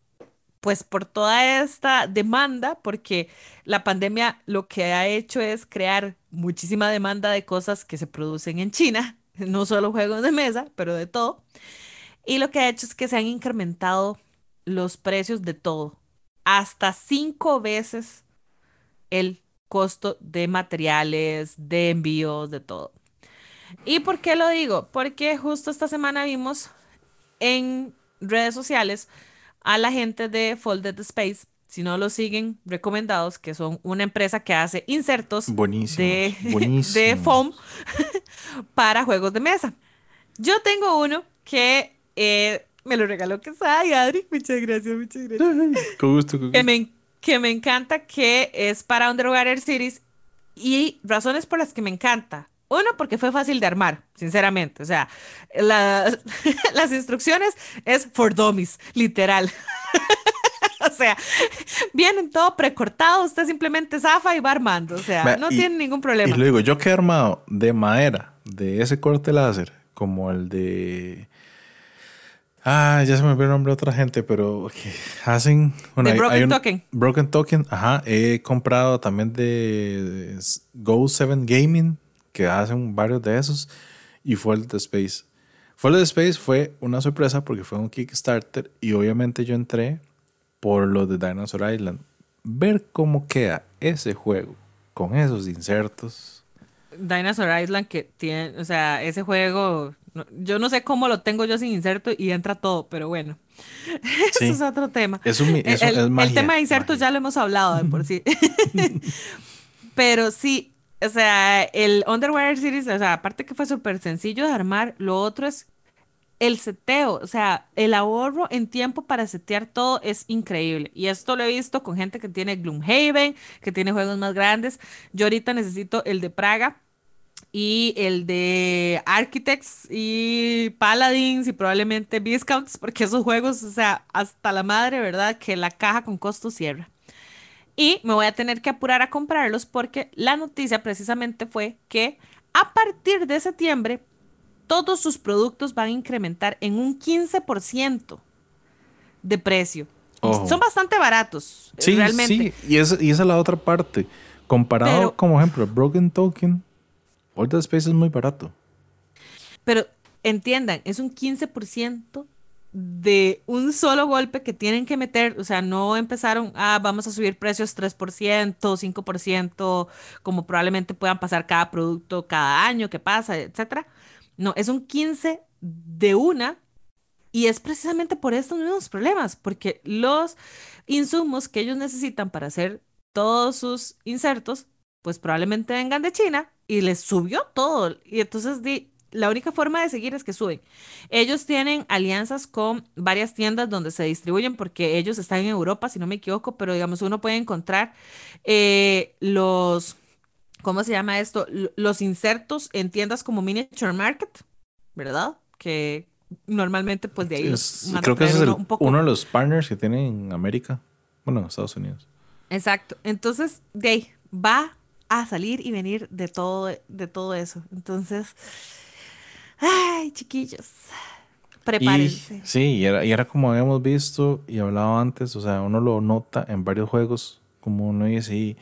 pues por toda esta demanda, porque la pandemia lo que ha hecho es crear muchísima demanda de cosas que se producen en China, no solo juegos de mesa, pero de todo. Y lo que ha hecho es que se han incrementado los precios de todo, hasta cinco veces el costo de materiales, de envíos, de todo. ¿Y por qué lo digo? Porque justo esta semana vimos en redes sociales a la gente de Folded Space. Si no lo siguen, recomendados, que son una empresa que hace insertos de, de foam para juegos de mesa. Yo tengo uno que eh, me lo regaló Quesada Adri. Muchas gracias, muchas gracias. Con gusto, con gusto. Que me, que me encanta que es para Underwater Series y razones por las que me encanta. Uno, porque fue fácil de armar, sinceramente. O sea, las instrucciones es for dummies, literal. o sea, vienen todo precortado, usted simplemente zafa y va armando. O sea, no tiene ningún problema. Y lo digo, yo que he armado de madera, de ese corte láser, como el de. Ah, ya se me olvidó el nombre de otra gente, pero hacen. Bueno, Broken Token. Broken Token, ajá. He comprado también de Go 7 Gaming que hacen varios de esos, y fue el de Space. Fue el de Space fue una sorpresa porque fue un Kickstarter y obviamente yo entré por lo de Dinosaur Island. Ver cómo queda ese juego con esos insertos. Dinosaur Island que tiene, o sea, ese juego, yo no sé cómo lo tengo yo sin inserto y entra todo, pero bueno, eso es otro tema. Es el, el, tema de insertos ya lo hemos hablado de por sí. pero sí, o sea, el Underwear Series, o sea, aparte que fue súper sencillo de armar, lo otro es el seteo, o sea, el ahorro en tiempo para setear todo es increíble. Y esto lo he visto con gente que tiene Gloomhaven, que tiene juegos más grandes. Yo ahorita necesito el de Praga y el de Architects y Paladins y probablemente Viscounts, porque esos juegos, o sea, hasta la madre, ¿verdad? Que la caja con costo cierra. Y me voy a tener que apurar a comprarlos porque la noticia precisamente fue que a partir de septiembre todos sus productos van a incrementar en un 15% de precio. Son bastante baratos, sí, realmente. Sí, y, esa es la otra parte. Comparado, como ejemplo, Broken Token, All the Space es muy barato. Pero entiendan, es un 15% de un solo golpe que tienen que meter, o sea, no empezaron, ah, vamos a subir precios 3%, 5%, como probablemente puedan pasar cada producto cada año que pasa, etcétera. No, es un 15 de una y es precisamente por estos mismos problemas, porque los insumos que ellos necesitan para hacer todos sus insertos, pues probablemente vengan de China y les subió todo. Y entonces di, la única forma de seguir es que suben. Ellos tienen alianzas con varias tiendas donde se distribuyen porque ellos están en Europa, si no me equivoco, pero digamos, uno puede encontrar eh, los, ¿cómo se llama esto? los insertos en tiendas como Miniature Market, ¿verdad? Que normalmente pues de ahí... creo que ese es uno de los partners que tienen en América, bueno, en Estados Unidos. Exacto. Entonces, de ahí va a salir y venir de todo, de todo eso. Entonces, Ay, chiquillos. Prepárense. sí, y era, y era como habíamos visto y hablado antes, o sea, uno lo nota en varios juegos, como uno dice,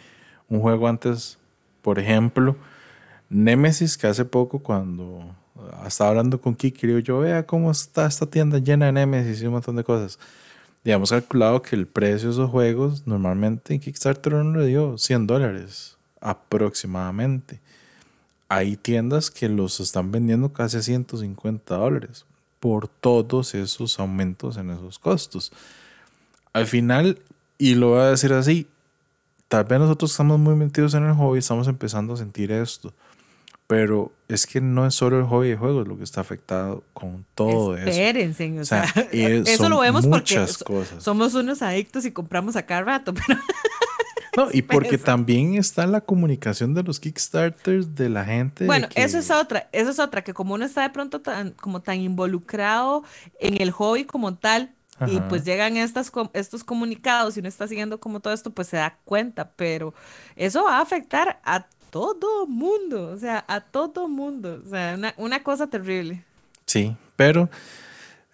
un juego antes, por ejemplo, Nemesis, que hace poco cuando estaba hablando con Kiki, yo, vea cómo está esta tienda llena de Nemesis y un montón de cosas. Y hemos calculado que el precio de esos juegos normalmente en Kickstarter uno le dio 100 dólares aproximadamente hay tiendas que los están vendiendo casi a 150 dólares por todos esos aumentos en esos costos. Al final, y lo voy a decir así, tal vez nosotros estamos muy metidos en el hobby, estamos empezando a sentir esto, pero es que no es solo el hobby de juegos lo que está afectado con todo eso. Espérense, o sea, eso lo vemos porque somos unos adictos y compramos a cada rato, pero... No, y porque también está la comunicación de los Kickstarters de la gente. Bueno, eso es otra, eso es otra, que como uno está de pronto tan, como tan involucrado en el hobby como tal, y pues llegan estas, estos comunicados y uno está siguiendo como todo esto, pues se da cuenta, pero eso va a afectar a todo mundo, o sea, a todo mundo, o sea, una, una cosa terrible. Sí, pero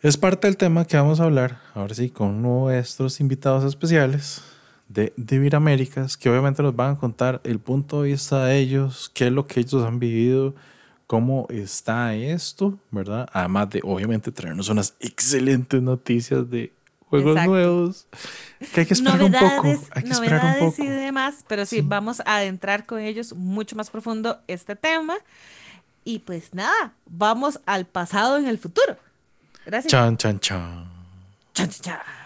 Es parte del tema que vamos a hablar, ahora sí, con nuestros invitados especiales de Vivir Américas, que obviamente nos van a contar el punto de vista de ellos, qué es lo que ellos han vivido, cómo está esto, ¿verdad? Además de, obviamente, traernos unas excelentes noticias de juegos nuevos, que hay que esperar un poco. Hay que esperar un poco. y demás, pero sí, vamos a adentrar con ellos mucho más profundo este tema. Y pues nada, vamos al pasado en el futuro. Gracias. Chan, chan, chan. Chan, chan, chan.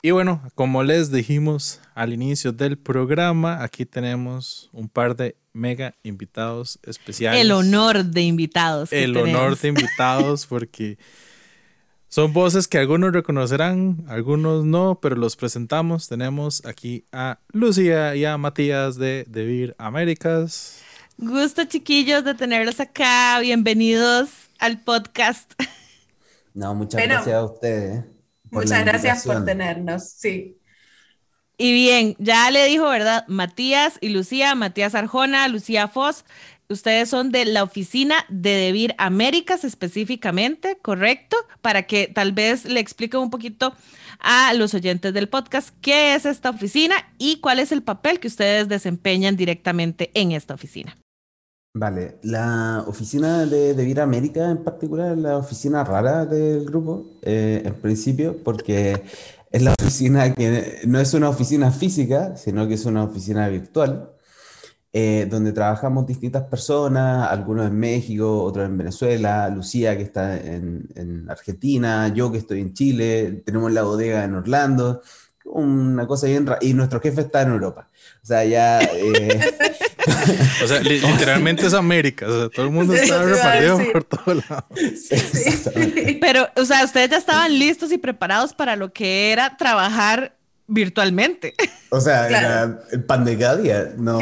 Y bueno, como les dijimos al inicio del programa, aquí tenemos un par de mega invitados especiales. El honor de invitados. El honor de invitados porque son voces que algunos reconocerán, algunos no, pero los presentamos. Tenemos aquí a Lucía y a Matías de Devir Américas. Gusto chiquillos de tenerlos acá. Bienvenidos al podcast. No, muchas gracias a ustedes. Muchas gracias por tenernos, sí. Y bien, ya le dijo, ¿verdad? Matías y Lucía, Matías Arjona, Lucía Foss, ustedes son de la oficina de Debir Américas específicamente, ¿correcto? Para que tal vez le explique un poquito a los oyentes del podcast qué es esta oficina y cuál es el papel que ustedes desempeñan directamente en esta oficina. Vale, la oficina de, de América en particular es la oficina rara del grupo, eh, en principio, porque es la oficina que no es una oficina física, sino que es una oficina virtual, eh, donde trabajamos distintas personas, algunos en México, otros en Venezuela, Lucía que está en, en Argentina, yo que estoy en Chile, tenemos la bodega en Orlando, una cosa bien rara, y nuestro jefe está en Europa. O sea, ya... Eh, o sea, literalmente es América. O sea, todo el mundo está repartido por todos lados. Pero, o sea, ustedes ya estaban listos y preparados para lo que era trabajar virtualmente. O sea, era el pan de cada día. No,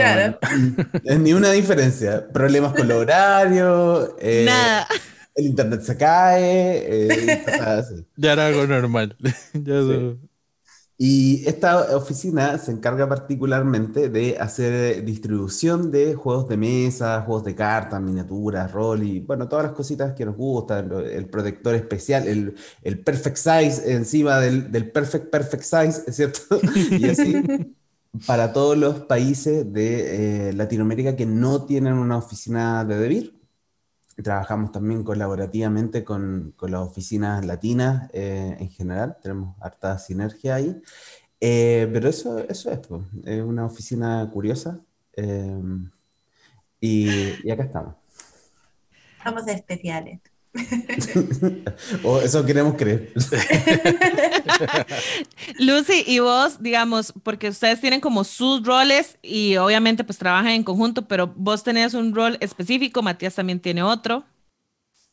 ni una diferencia. Problemas con el horario. Eh, Nada. El internet se cae. Eh, ya era algo normal. ya y esta oficina se encarga particularmente de hacer distribución de juegos de mesa, juegos de cartas, miniaturas, rol y bueno, todas las cositas que nos gustan, el protector especial, el, el perfect size encima del, del, perfect perfect size, ¿es cierto? y así para todos los países de eh, Latinoamérica que no tienen una oficina de DeVir. Trabajamos también colaborativamente con, con las oficinas latinas eh, en general, tenemos harta sinergia ahí. Eh, pero eso, eso es, pues, es una oficina curiosa eh, y, y, acá estamos. Estamos especiales. O eso queremos creer. Lucy, y vos, digamos, porque ustedes tienen como sus roles y obviamente pues trabajan en conjunto, pero vos tenés un rol específico, Matías también tiene otro.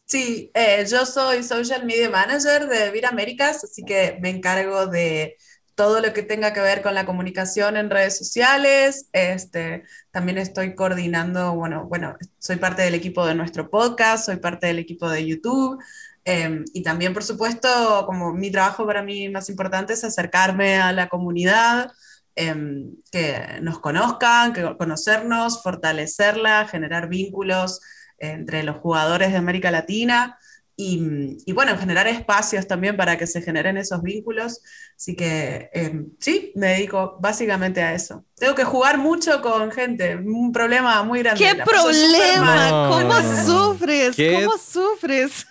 Sí, eh, yo soy Social Media Manager de Vir Américas, así que me encargo de todo lo que tenga que ver con la comunicación en redes sociales. Este, también estoy coordinando, bueno, bueno, soy parte del equipo de nuestro podcast, soy parte del equipo de YouTube. Em, y también, por supuesto, como mi trabajo para mí más importante es acercarme a la comunidad, em, que nos conozcan, que conocernos, fortalecerla, generar vínculos entre los jugadores de América Latina y, bueno, generar espacios también para que se generen esos vínculos. Así que em, sí, me dedico básicamente a eso. Tengo que jugar mucho con gente, un problema muy grande. ¿Qué problema? ¿Cómo sufres? ¿Cómo sufres?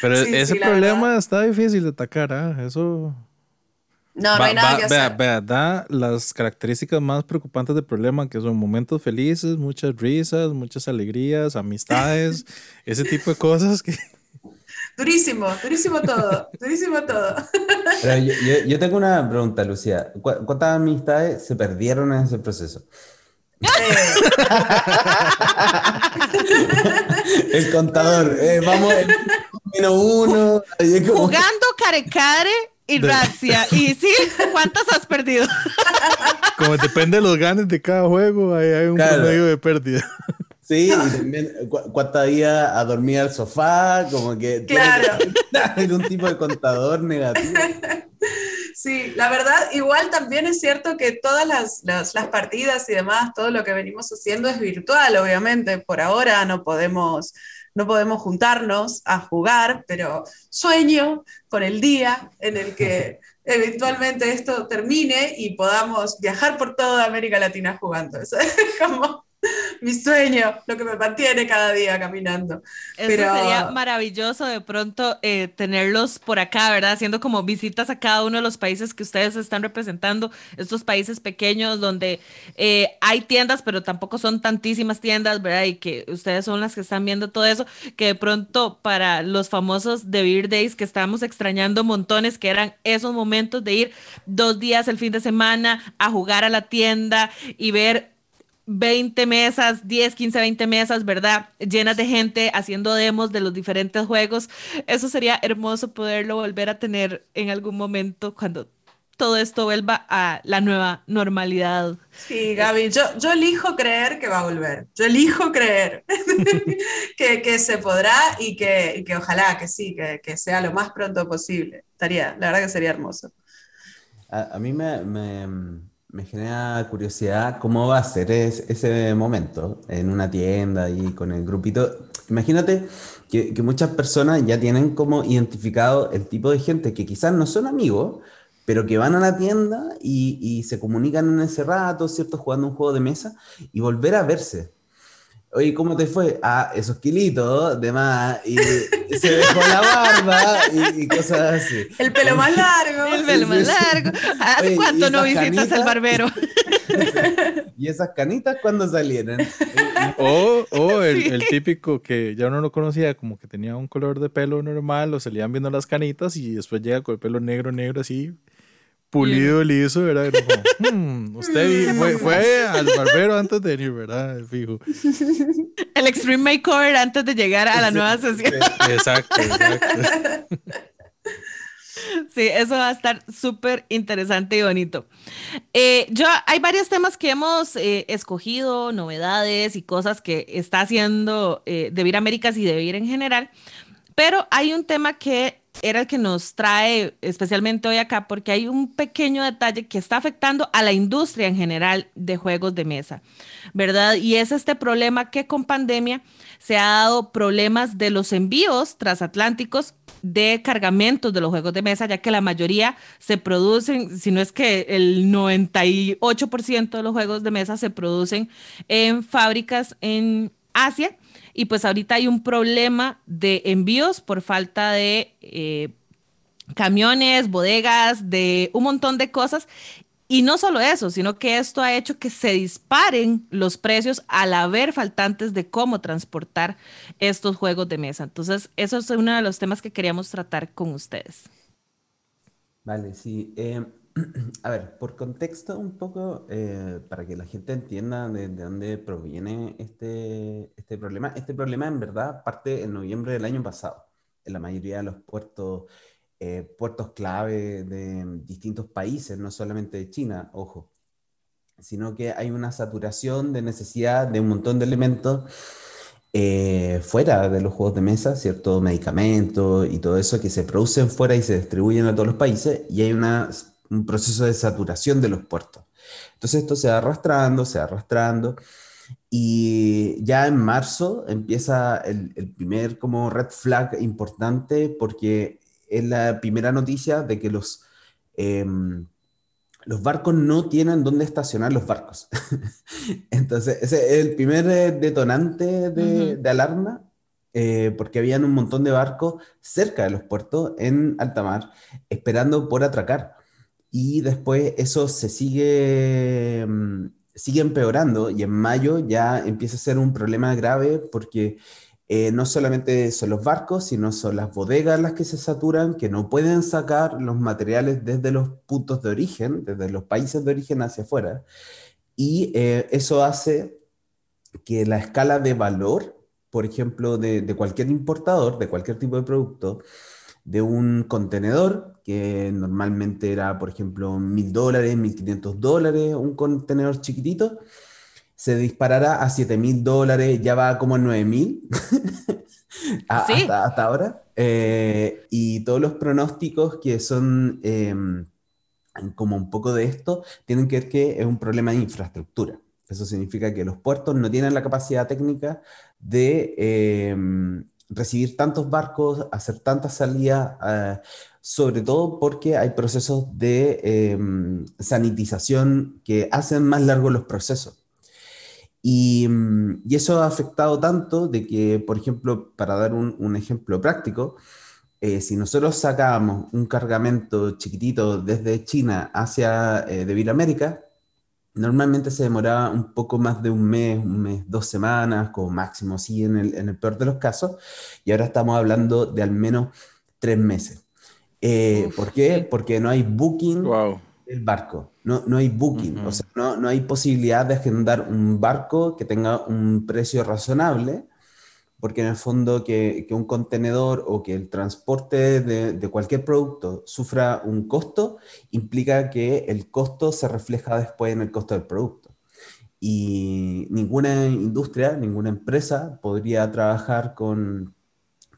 Pero ese problema está difícil de atacar, ¿ah? Eso no, no hay nada que hacer. Vea, da las características más preocupantes del problema, que son momentos felices, muchas risas, muchas alegrías, amistades, ese tipo de cosas que... Durísimo, durísimo todo, durísimo todo. yo, tengo una pregunta, Lucía. ¿Cuántas amistades se perdieron en ese proceso? El contador, eh, vamos, menos uno. Jugando care care y Raxia. Y sí, ¿cuántas has perdido? Como depende de los ganes de cada juego, hay un promedio de pérdida. Sí, y también cuántas días a dormir al sofá, como que claro. algún tipo de contador negativo. Sí, la verdad, igual también es cierto que todas las, las, las, partidas y demás, todo lo que venimos haciendo es virtual, obviamente. Por ahora no podemos no podemos juntarnos a jugar, pero sueño con el día en el que eventualmente esto termine y podamos viajar por toda América Latina jugando. Eso es como mi sueño, lo que me mantiene cada día caminando. Eso sería maravilloso de pronto eh, tenerlos por acá, ¿verdad? Haciendo como visitas a cada uno de los países que ustedes están representando, estos países pequeños donde eh, hay tiendas, pero tampoco son tantísimas tiendas, ¿verdad? Y que ustedes son las que están viendo todo eso, que de pronto para los famosos de Beer Days que estábamos extrañando montones, que eran esos momentos de ir dos días el fin de semana a jugar a la tienda y ver 20 mesas, 10, 15, 20 mesas, ¿verdad? Llenas de gente haciendo demos de los diferentes juegos. Eso sería hermoso poderlo volver a tener en algún momento cuando todo esto vuelva a la nueva normalidad. Sí, Gaby, yo, yo elijo creer que va a volver. Yo elijo creer que, que, se podrá y que, y que ojalá que sí, que, que, sea lo más pronto posible. Estaría, la verdad que sería hermoso. A, a mí me, me me genera curiosidad cómo va a ser ese momento en una tienda y con el grupito. Imagínate que, muchas personas ya tienen como identificado el tipo de gente que quizás no son amigos, pero que van a la tienda y, y se comunican en ese rato, ¿cierto? Jugando un juego de mesa y volver a verse. Oye, ¿cómo te fue? Ah, esos kilitos de más, y se dejó la barba y, cosas así. El pelo más largo. El pelo más largo. ¿Hace cuánto no visitas al barbero? ¿Y esas canitas cuándo salieron? O, o el, el, típico que ya uno no conocía, como que tenía un color de pelo normal, o se le iban viendo las canitas y después llega con el pelo negro, negro así, pulido, liso, ¿verdad? Hmm, usted fue, fue, al barbero antes de venir, ¿verdad? Fijo. El Extreme Makeover antes de llegar a la nueva sesión. Exacto, exacto. Sí, eso va a estar súper interesante y bonito. Eh, yo, hay varios temas que hemos eh, escogido, novedades y cosas que está haciendo eh, De Vir Américas y De Vir en general, pero hay un tema que era el que nos trae especialmente hoy acá, porque hay un pequeño detalle que está afectando a la industria en general de juegos de mesa, ¿verdad? Y es este problema que con pandemia se ha dado problemas de los envíos transatlánticos de cargamentos de los juegos de mesa, ya que la mayoría se producen, si no es que el 98% de los juegos de mesa se producen en fábricas en Asia y pues ahorita hay un problema de envíos por falta de eh, camiones, bodegas, de un montón de cosas. Y no solo eso, sino que esto ha hecho que se disparen los precios al haber faltantes de cómo transportar estos juegos de mesa. Entonces, eso es uno de los temas que queríamos tratar con ustedes. Vale, sí. Eh, a ver, por contexto un poco, eh, para que la gente entienda de, dónde proviene este, este problema. Este problema en verdad parte en noviembre del año pasado, en la mayoría de los puertos, eh, puertos clave de distintos países, no solamente de China, ojo, sino que hay una saturación de necesidad de un montón de elementos eh, fuera de los juegos de mesa, ciertos medicamentos y todo eso que se producen fuera y se distribuyen a todos los países, y hay una un proceso de saturación de los puertos. Entonces esto se va arrastrando, se va arrastrando, y ya en marzo empieza el, primer como red flag importante porque es la primera noticia de que los, em, los barcos no tienen dónde estacionar los barcos. Entonces, ese es el primer eh, detonante de, de alarma eh, porque habían un montón de barcos cerca de los puertos en alta mar esperando por atracar y después eso se sigue, mm, sigue empeorando y en mayo ya empieza a ser un problema grave porque eh, no solamente son los barcos, sino son las bodegas las que se saturan, que no pueden sacar los materiales desde los puntos de origen, desde los países de origen hacia afuera. Y eh, eso hace que la escala de valor, por ejemplo, de, de cualquier importador, de cualquier tipo de producto, de un contenedor que normalmente era, por ejemplo, mil dólares, mil quinientos dólares, un contenedor chiquitito, se disparará a siete mil dólares, ya va como a nueve mil hasta, ahora. Eh, y todos los pronósticos que son em, como un poco de esto tienen que ver que es un problema de infraestructura. Eso significa que los puertos no tienen la capacidad técnica de em, recibir tantos barcos, hacer tantas salidas, eh, sobre todo porque hay procesos de em, sanitización que hacen más largos los procesos. Y, mm, y, eso ha afectado tanto de que, por ejemplo, para dar un, ejemplo práctico, eh, si nosotros sacábamos un cargamento chiquitito desde China hacia eh, normalmente se demoraba un poco más de un mes, un mes, dos semanas, como máximo, sí, en el, en el peor de los casos, y ahora estamos hablando de al menos tres meses. Eh, ¿Por qué? Porque no hay booking wow. del barco, no, no hay booking, o sea, no, no hay posibilidad de agendar un barco que tenga un precio razonable porque en el fondo que, que un contenedor o que el transporte de, de, cualquier producto sufra un costo implica que el costo se refleja después en el costo del producto. Y ninguna industria, ninguna empresa podría trabajar con,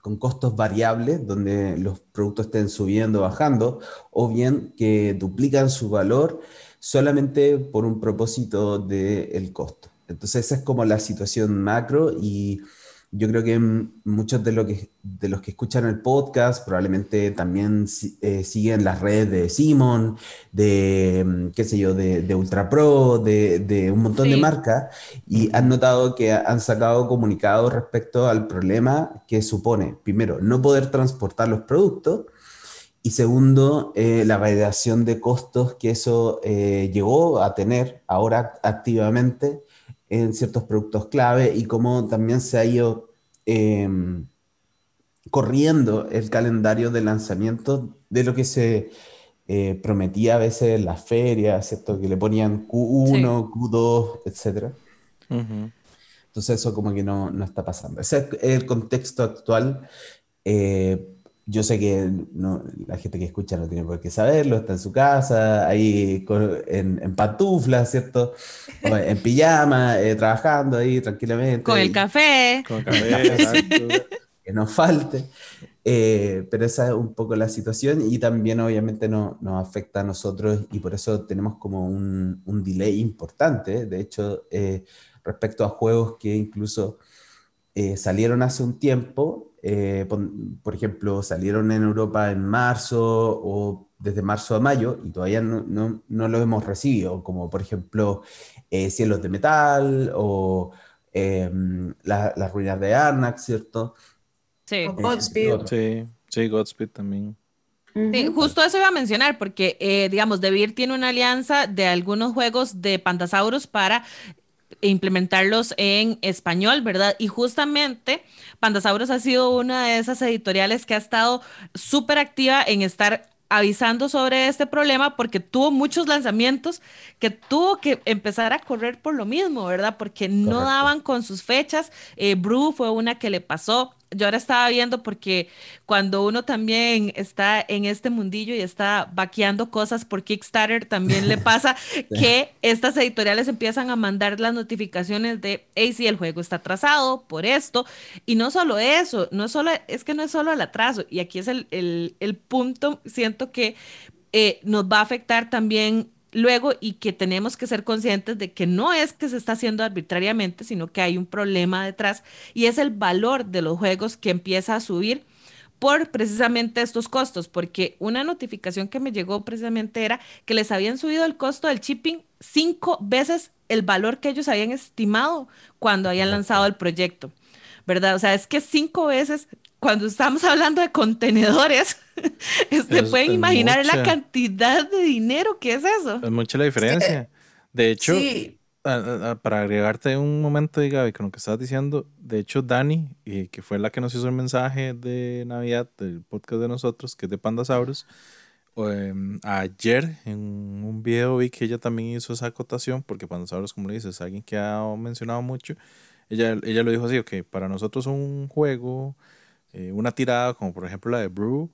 con costos variables donde los productos estén subiendo bajando, o bien que duplican su valor solamente por un propósito del costo. Entonces esa es como la situación macro y yo creo que muchos de, lo que, de los que escuchan el podcast probablemente también eh, siguen las redes de Simon, de, mm, qué sé yo, de, de Ultra Pro, de, de un montón de marcas, y han notado que han sacado comunicados respecto al problema que supone, primero, no poder transportar los productos, y segundo, eh, la validación de costos que eso eh, llegó a tener ahora activamente en ciertos productos clave y cómo también se ha ido em, corriendo el calendario de lanzamiento de lo que se eh, prometía a veces en las ferias, ¿cierto? Que le ponían Q1, Q2, etc. Entonces eso como que no, no, está pasando. Ese es el contexto actual. Eh, yo sé que no, la gente que escucha no tiene por qué saberlo, está en su casa, ahí en, en pantuflas, ¿cierto? en pijama, eh, trabajando ahí tranquilamente. Con el café. Con café, Que nos falte. Eh, pero esa es un poco la situación y también obviamente no, nos afecta a nosotros y por eso tenemos como un, un delay importante. De hecho, eh, respecto a juegos que incluso salieron hace un tiempo eh, por, ejemplo, salieron en Europa en marzo o desde marzo a mayo y todavía no, no, no lo hemos recibido, como por ejemplo eh, Cielos de Metal o em, Las Ruinas de Arnak, ¿cierto? Sí. Eh, Godspeed. Sí, sí, Godspeed también. Sí, justo eso iba a mencionar, porque, digamos, Devir tiene una alianza de algunos juegos de Pandasaurus para implementarlos en español, ¿verdad? Y justamente Pandasaurus ha sido una de esas editoriales que ha estado súper activa en estar avisando sobre este problema porque tuvo muchos lanzamientos que tuvo que empezar a correr por lo mismo, ¿verdad? Porque no daban con sus fechas. Eh, Brew fue una que le pasó yo ahora estaba viendo porque cuando uno también está en este mundillo y está vaqueando cosas por Kickstarter, también le pasa que estas editoriales empiezan a mandar las notificaciones de, hey, sí, el juego está atrasado por esto. Y no solo eso, no solo, es que no es solo el atraso, y aquí es el, el, punto, siento que eh, nos va a afectar también luego y que tenemos que ser conscientes de que no es que se está haciendo arbitrariamente, sino que hay un problema detrás y es el valor de los juegos que empieza a subir por precisamente estos costos, porque una notificación que me llegó precisamente era que les habían subido el costo del shipping cinco veces el valor que ellos habían estimado cuando habían lanzado el proyecto, ¿verdad? O sea, es que cinco veces cuando estamos hablando de contenedores, se este, pueden imaginar la cantidad de dinero que es eso. Es mucha la diferencia. De hecho, para agregarte un momento, Gaby, con lo que estabas diciendo, de hecho, Dani, que fue la que nos hizo el mensaje de Navidad del podcast de nosotros, que es de Pandasaurus, em, ayer en un video vi que ella también hizo esa acotación, porque Pandasaurus, como le dices, es alguien que ha mencionado mucho. Ella, ella lo dijo así, ok, para nosotros un juego eh, una tirada como por ejemplo la de Brew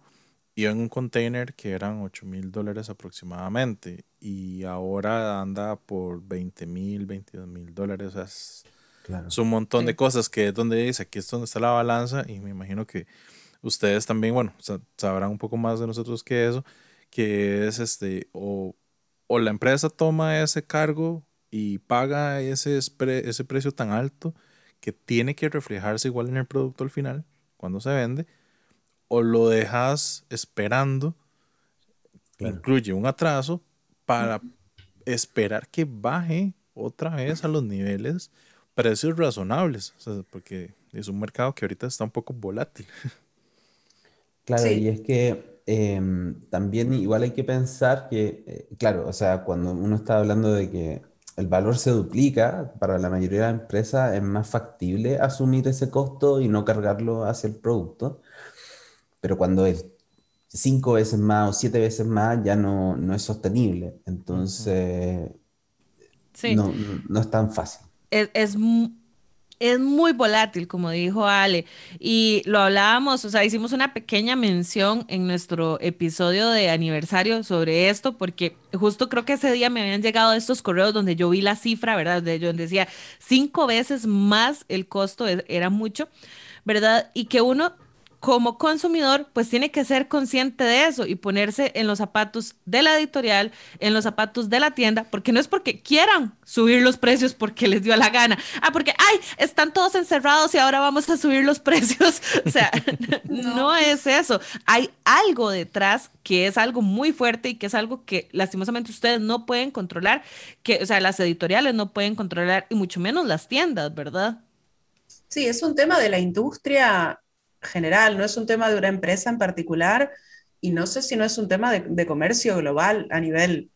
iba en un container que eran 8 mil dólares aproximadamente y ahora anda por 20 mil, 22 mil dólares. es, un montón de cosas que es donde dice, aquí es donde está la balanza y me imagino que ustedes también, bueno, sabrán un poco más de nosotros que eso, que es este, o, o la empresa toma ese cargo y paga ese, ese precio tan alto que tiene que reflejarse igual en el producto al final, cuando se vende, o lo dejas esperando, incluye un atraso para esperar que baje otra vez a los niveles, precios razonables, porque es un mercado que ahorita está un poco volátil. Claro, y es que em, también igual hay que pensar que, eh, claro, o sea, cuando uno está hablando de que el valor se duplica, para la mayoría de las empresas es más factible asumir ese costo y no cargarlo hacia el producto. Pero cuando es cinco veces más o siete veces más, ya no, no es sostenible. Entonces, no, no, es tan fácil. Es, es es muy volátil, como dijo Ale, y lo hablábamos, o sea, hicimos una pequeña mención en nuestro episodio de aniversario sobre esto, porque justo creo que ese día me habían llegado estos correos donde yo vi la cifra, ¿verdad? De donde decía cinco veces más el costo e, era mucho, ¿verdad? Y que uno como consumidor, pues tiene que ser consciente de eso y ponerse en los zapatos de la editorial, en los zapatos de la tienda, porque no es porque quieran subir los precios porque les dio la gana. Ah, porque, ay, están todos encerrados y ahora vamos a subir los precios. O sea, no. es eso. Hay algo detrás que es algo muy fuerte y que es algo que lastimosamente ustedes no pueden controlar, que, o sea, las editoriales no pueden controlar y mucho menos las tiendas, ¿verdad? Sí, es un tema de la industria general, no es un tema de una empresa en particular y no sé si no es un tema de, comercio global a nivel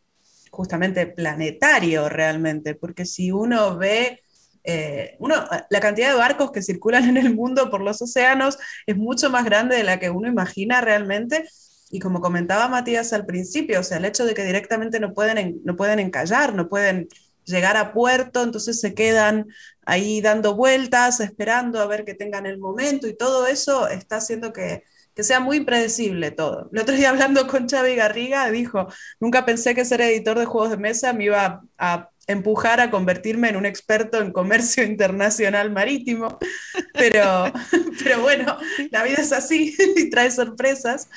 justamente planetario realmente, porque si uno ve eh, uno, la cantidad de barcos que circulan en el mundo por los océanos es mucho más grande de la que uno imagina realmente. Y como comentaba Matías al principio, o sea, el hecho de que directamente no pueden, no pueden encallar, no pueden llegar a puerto, entonces se quedan ahí dando vueltas, esperando a ver que tengan el momento y todo eso está haciendo que, sea muy impredecible todo. El otro día hablando con Xavi Garriga dijo, nunca pensé que ser editor de juegos de mesa me iba a, empujar a convertirme en un experto en comercio internacional marítimo, pero, pero bueno, la vida es así y trae sorpresas.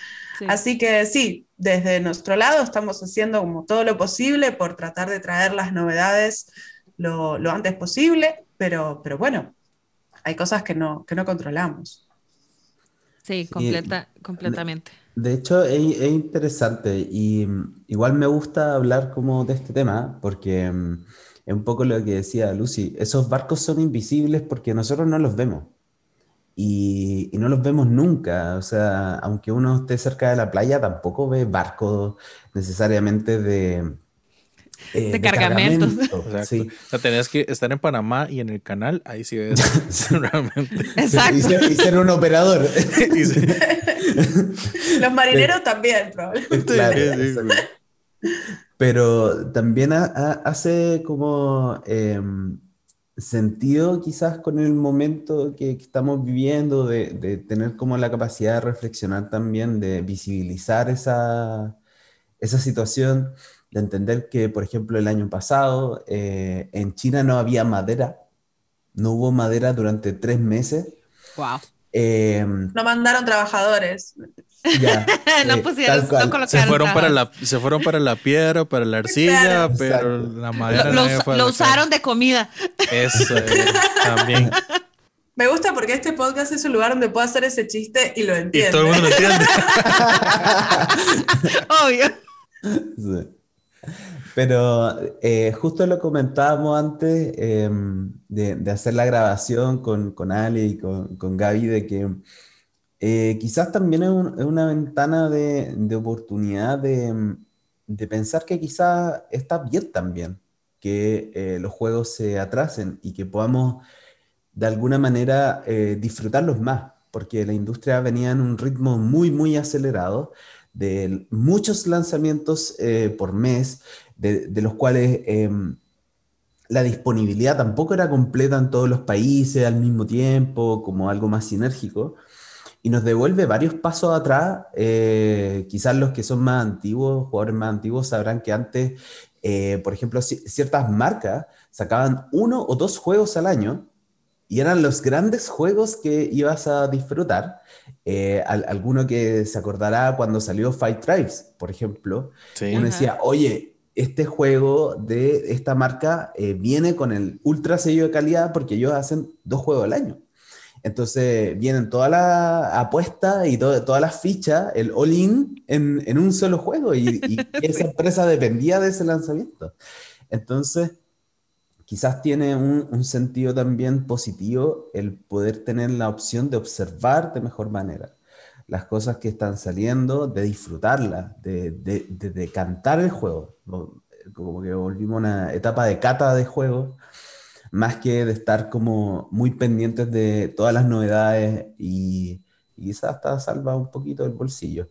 Así que sí, desde nuestro lado estamos haciendo como todo lo posible por tratar de traer las novedades lo, antes posible, pero, pero bueno, hay cosas que no, que no controlamos. Sí, completa, completamente. De hecho, es, interesante y mm, igual me gusta hablar como de este tema porque mm, es un poco lo que decía Lucy, esos barcos son invisibles porque nosotros no los vemos y, no los vemos nunca. O sea, aunque uno esté cerca de la playa, tampoco ve barcos necesariamente de, eh, de, cargamentos. Sí. O sea, tenías que estar en Panamá y en el canal, ahí sí ves realmente. Exacto. Y ser, un operador. Los marineros también, probablemente. Claro, Pero también hace como... Em, sentido quizás con el momento que, estamos viviendo, de, tener como la capacidad de reflexionar también, de visibilizar esa, esa situación, de entender que, por ejemplo, el año pasado eh, en China no había madera, no hubo madera durante tres meses. Wow. Eh, no mandaron trabajadores. no eh, pusieron, no se fueron para la se fueron para la piedra, para la arcilla, pero la madera lo, lo usaron de comida. Eso también. Me gusta porque este podcast es un lugar donde puedo hacer ese chiste y lo entiende. Y todo el mundo lo entiende. Obvio. Pero eh, justo lo comentábamos antes em, de, hacer la grabación con, con Ali y con, con Gaby, de que eh, quizás también es, una ventana de, oportunidad de, pensar que quizás está bien también que eh, los juegos se atrasen y que podamos de alguna manera disfrutarlos más, porque la industria venía en un ritmo muy, muy acelerado de muchos lanzamientos por mes, de, de los cuales em, la disponibilidad tampoco era completa en todos los países al mismo tiempo, como algo más sinérgico y nos devuelve varios pasos atrás. Eh, quizás los que son más antiguos, jugadores más antiguos, sabrán que antes, eh, por ejemplo, ciertas marcas sacaban uno o dos juegos al año y eran los grandes juegos que ibas a disfrutar. Eh, alguno que se acordará cuando salió Fight Tribes, por ejemplo, uno decía, oye, este juego de esta marca eh, viene con el ultra sello de calidad porque ellos hacen dos juegos al año. Entonces vienen toda la apuesta y todas las fichas, el all-in en, en, un solo juego y, y esa empresa dependía de ese lanzamiento. Entonces, quizás tiene un, un, sentido también positivo el poder tener la opción de observar de mejor manera las cosas que están saliendo, de disfrutarlas, de, de, de, cantar el juego. Como que volvimos a una etapa de cata de juego, más que de estar como muy pendientes de todas las novedades y, y quizás hasta salva un poquito el bolsillo.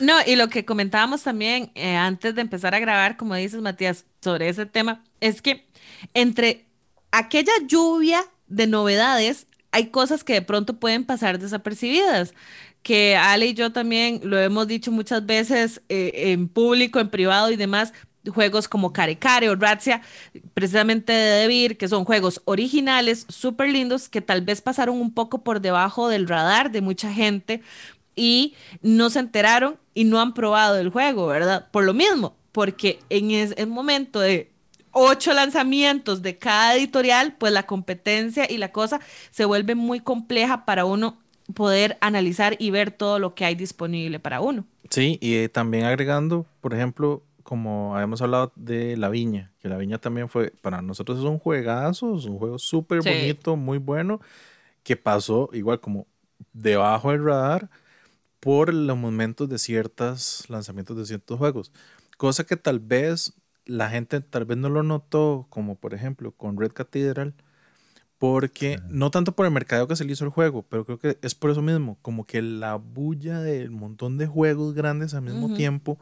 No, y lo que comentábamos también eh, antes de empezar a grabar, como dices Matías, sobre ese tema, es que entre aquella lluvia de novedades hay cosas que de pronto pueden pasar desapercibidas, que Ale y yo también lo hemos dicho muchas veces eh, en público, en privado y demás, juegos como Care Care o Razzia, precisamente de Debir, que son juegos originales, súper lindos, que tal vez pasaron un poco por debajo del radar de mucha gente y no se enteraron y no han probado el juego, ¿verdad? Por lo mismo, porque en el momento de ocho lanzamientos de cada editorial, pues la competencia y la cosa se vuelve muy compleja para uno poder analizar y ver todo lo que hay disponible para uno. Sí, y eh, también agregando, por ejemplo, como habíamos hablado de La Viña, que La Viña también fue, para nosotros es un juegazo, es un juego súper bonito, muy bueno, que pasó igual como debajo del radar por los momentos de ciertos lanzamientos de ciertos juegos. Cosa que tal vez la gente tal vez no lo notó, como por ejemplo con Red Cathedral, porque no tanto por el mercado que se le hizo el juego, pero creo que es por eso mismo, como que la bulla del montón de juegos grandes al mismo tiempo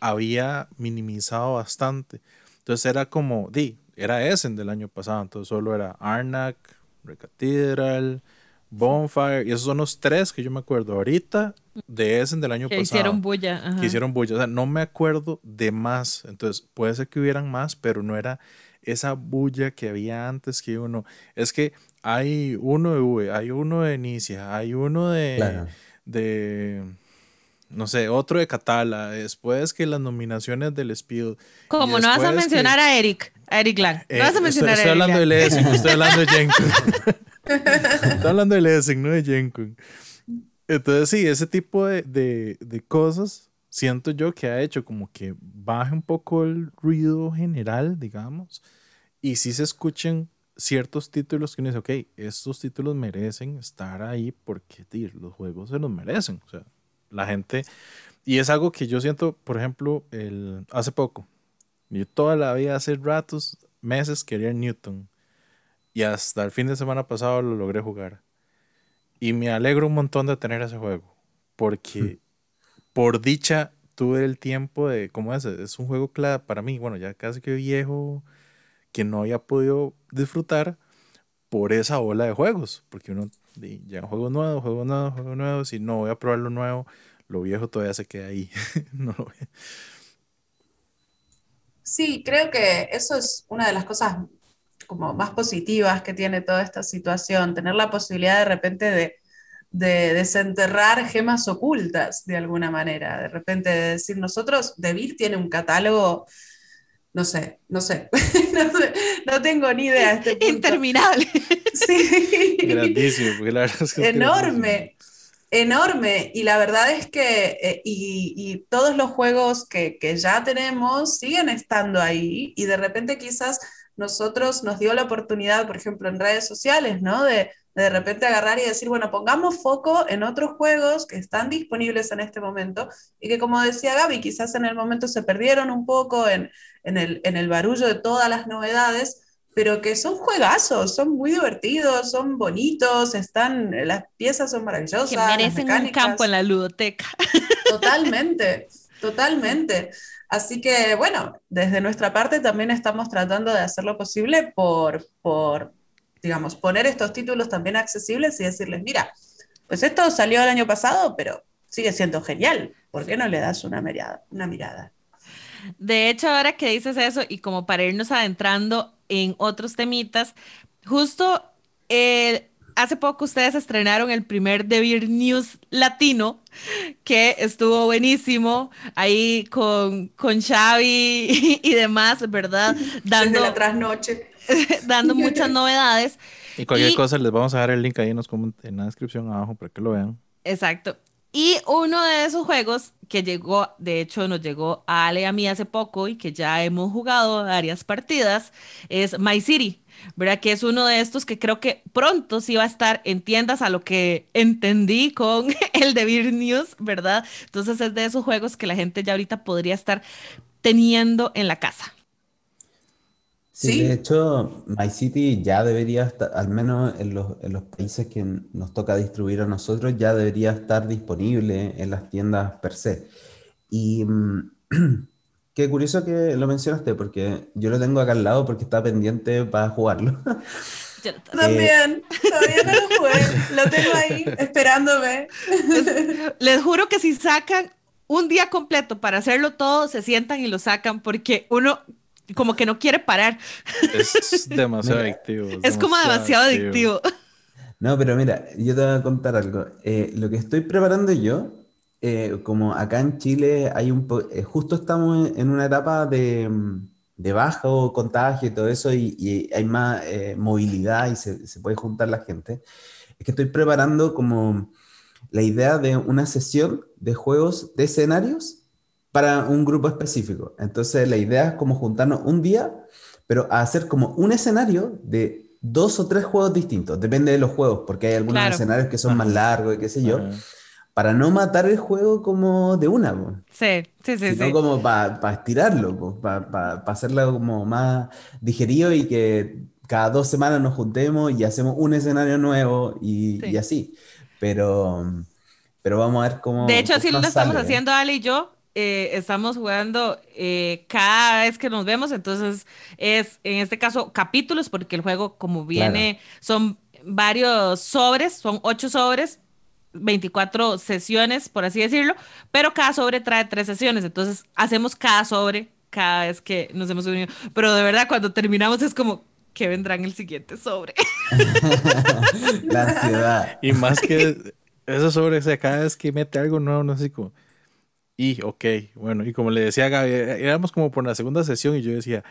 había minimizado bastante. Entonces era como, di, era Essen del año pasado, entonces solo era Arnak, Red Cathedral, Bonfire, y esos son los tres que yo me acuerdo ahorita de Essen del año que pasado. Hicieron bulla. Que hicieron bulla. O sea, no me acuerdo de más. Entonces, puede ser que hubieran más, pero no era esa bulla que había antes que uno. Es que hay uno de V, hay uno de Inicia, hay uno de. de no sé, otro de Catala, después que las nominaciones del Speed. Como no vas a mencionar a Eric, a Eric Lang. No vas a eh, mencionar estoy, a Eric hablando de Lessing, estoy hablando de Jenkins. estoy hablando de Lessing, no de Jenkins. Entonces, sí, ese tipo de, de, de, cosas siento yo que ha hecho como que baje un poco el ruido general, digamos, y sí se escuchen ciertos títulos que uno dice, ok, estos títulos merecen estar ahí porque tío, los juegos se los merecen. O sea, la gente. Y es algo que yo siento, por ejemplo, el, hace poco. Yo toda la vida, hace ratos, meses, quería Newton. Y hasta el fin de semana pasado lo logré jugar. Y me alegro un montón de tener ese juego. Porque por dicha tuve el tiempo de, ¿cómo es? Es un juego clave para mí, bueno, ya casi que viejo, que no había podido disfrutar por esa ola de juegos. Porque uno ya juegos nuevos, juegos nuevos, juegos nuevos, y no voy a probar lo nuevo, lo viejo todavía se queda ahí. no lo Sí, creo que eso es una de las cosas como más positivas que tiene toda esta situación, tener la posibilidad de repente de, de desenterrar gemas ocultas de alguna manera, de repente de decir, nosotros, Debir tiene un catálogo, no sé, no sé, no, tengo ni idea. Este Interminable. Sí. Grandísimo, porque la verdad es que Enorme. Enorme, y la verdad es que eh, y, y, todos los juegos que, que ya tenemos siguen estando ahí y de repente quizás nosotros nos dio la oportunidad, por ejemplo, en redes sociales, ¿no? De, de repente agarrar y decir, bueno, pongamos foco en otros juegos que están disponibles en este momento y que, como decía Gaby, quizás en el momento se perdieron un poco en, en, el, en el barullo de todas las novedades, pero que son juegazos, son muy divertidos, son bonitos, están, las piezas son maravillosas. Que merecen un campo en la ludoteca. Totalmente, totalmente. Así que bueno, desde nuestra parte también estamos tratando de hacer lo posible por, por, digamos, poner estos títulos también accesibles y decirles, mira, pues esto salió el año pasado, pero sigue siendo genial. ¿Por qué no le das una mirada? Una mirada? De hecho, ahora que dices eso y como para irnos adentrando en otros temitas, justo eh, hace poco ustedes estrenaron el primer Devir News latino, que estuvo buenísimo, ahí con, con Xavi y, demás, ¿verdad? Dando, la trasnoche. dando muchas novedades. Y cualquier cosa les vamos a dejar el link ahí en, los en la descripción abajo para que lo vean. Exacto. Y uno de esos juegos que llegó, de hecho nos llegó a Ale y a mí hace poco y que ya hemos jugado varias partidas, es My City, ¿verdad? Que es uno de estos que creo que pronto sí va a estar en tiendas a lo que entendí con el de Beer News, ¿verdad? Entonces es de esos juegos que la gente ya ahorita podría estar teniendo en la casa. Sí, de hecho, My City ya debería estar, al menos en los, en los, países que nos toca distribuir a nosotros, ya debería estar disponible en las tiendas per se. Y mm, qué curioso que lo mencionaste, porque yo lo tengo acá al lado porque está pendiente para jugarlo. Yo también, todavía no lo jugué, lo tengo ahí esperándome. Les juro que si sacan un día completo para hacerlo todo, se sientan y lo sacan, porque uno como que no quiere parar. Es demasiado adictivo. Es, como demasiado adictivo. No, pero mira, yo te voy a contar algo. Eh, lo que estoy preparando yo, eh, como acá en Chile hay un eh, justo estamos en una etapa de, de bajo contagio y todo eso, y, hay más movilidad y se, se, puede juntar la gente. Es que estoy preparando como la idea de una sesión de juegos de escenarios para un grupo específico. Entonces la idea es como juntarnos un día, pero a hacer como un escenario de dos o tres juegos distintos, depende de los juegos, porque hay algunos escenarios que son más largos y qué sé yo, para no matar el juego como de una. Sí, sí, sí. Sino como para estirarlo, para hacerlo como más digerido y que cada dos semanas nos juntemos y hacemos un escenario nuevo y, y así. Pero, pero vamos a ver cómo... De hecho, así lo estamos haciendo Ale y yo eh, estamos jugando eh, cada vez que nos vemos, entonces es en este caso capítulos, porque el juego como viene, son varios sobres, son ocho sobres, 24 sesiones, por así decirlo, pero cada sobre trae tres sesiones, entonces hacemos cada sobre cada vez que nos hemos unido, pero de verdad cuando terminamos es como, que vendrá en el siguiente sobre. La ansiedad. Y más que esos sobres, cada vez que mete algo nuevo, no sé cómo y, ok, bueno, y como le decía a Gaby, eh, éramos como por la segunda sesión y yo decía,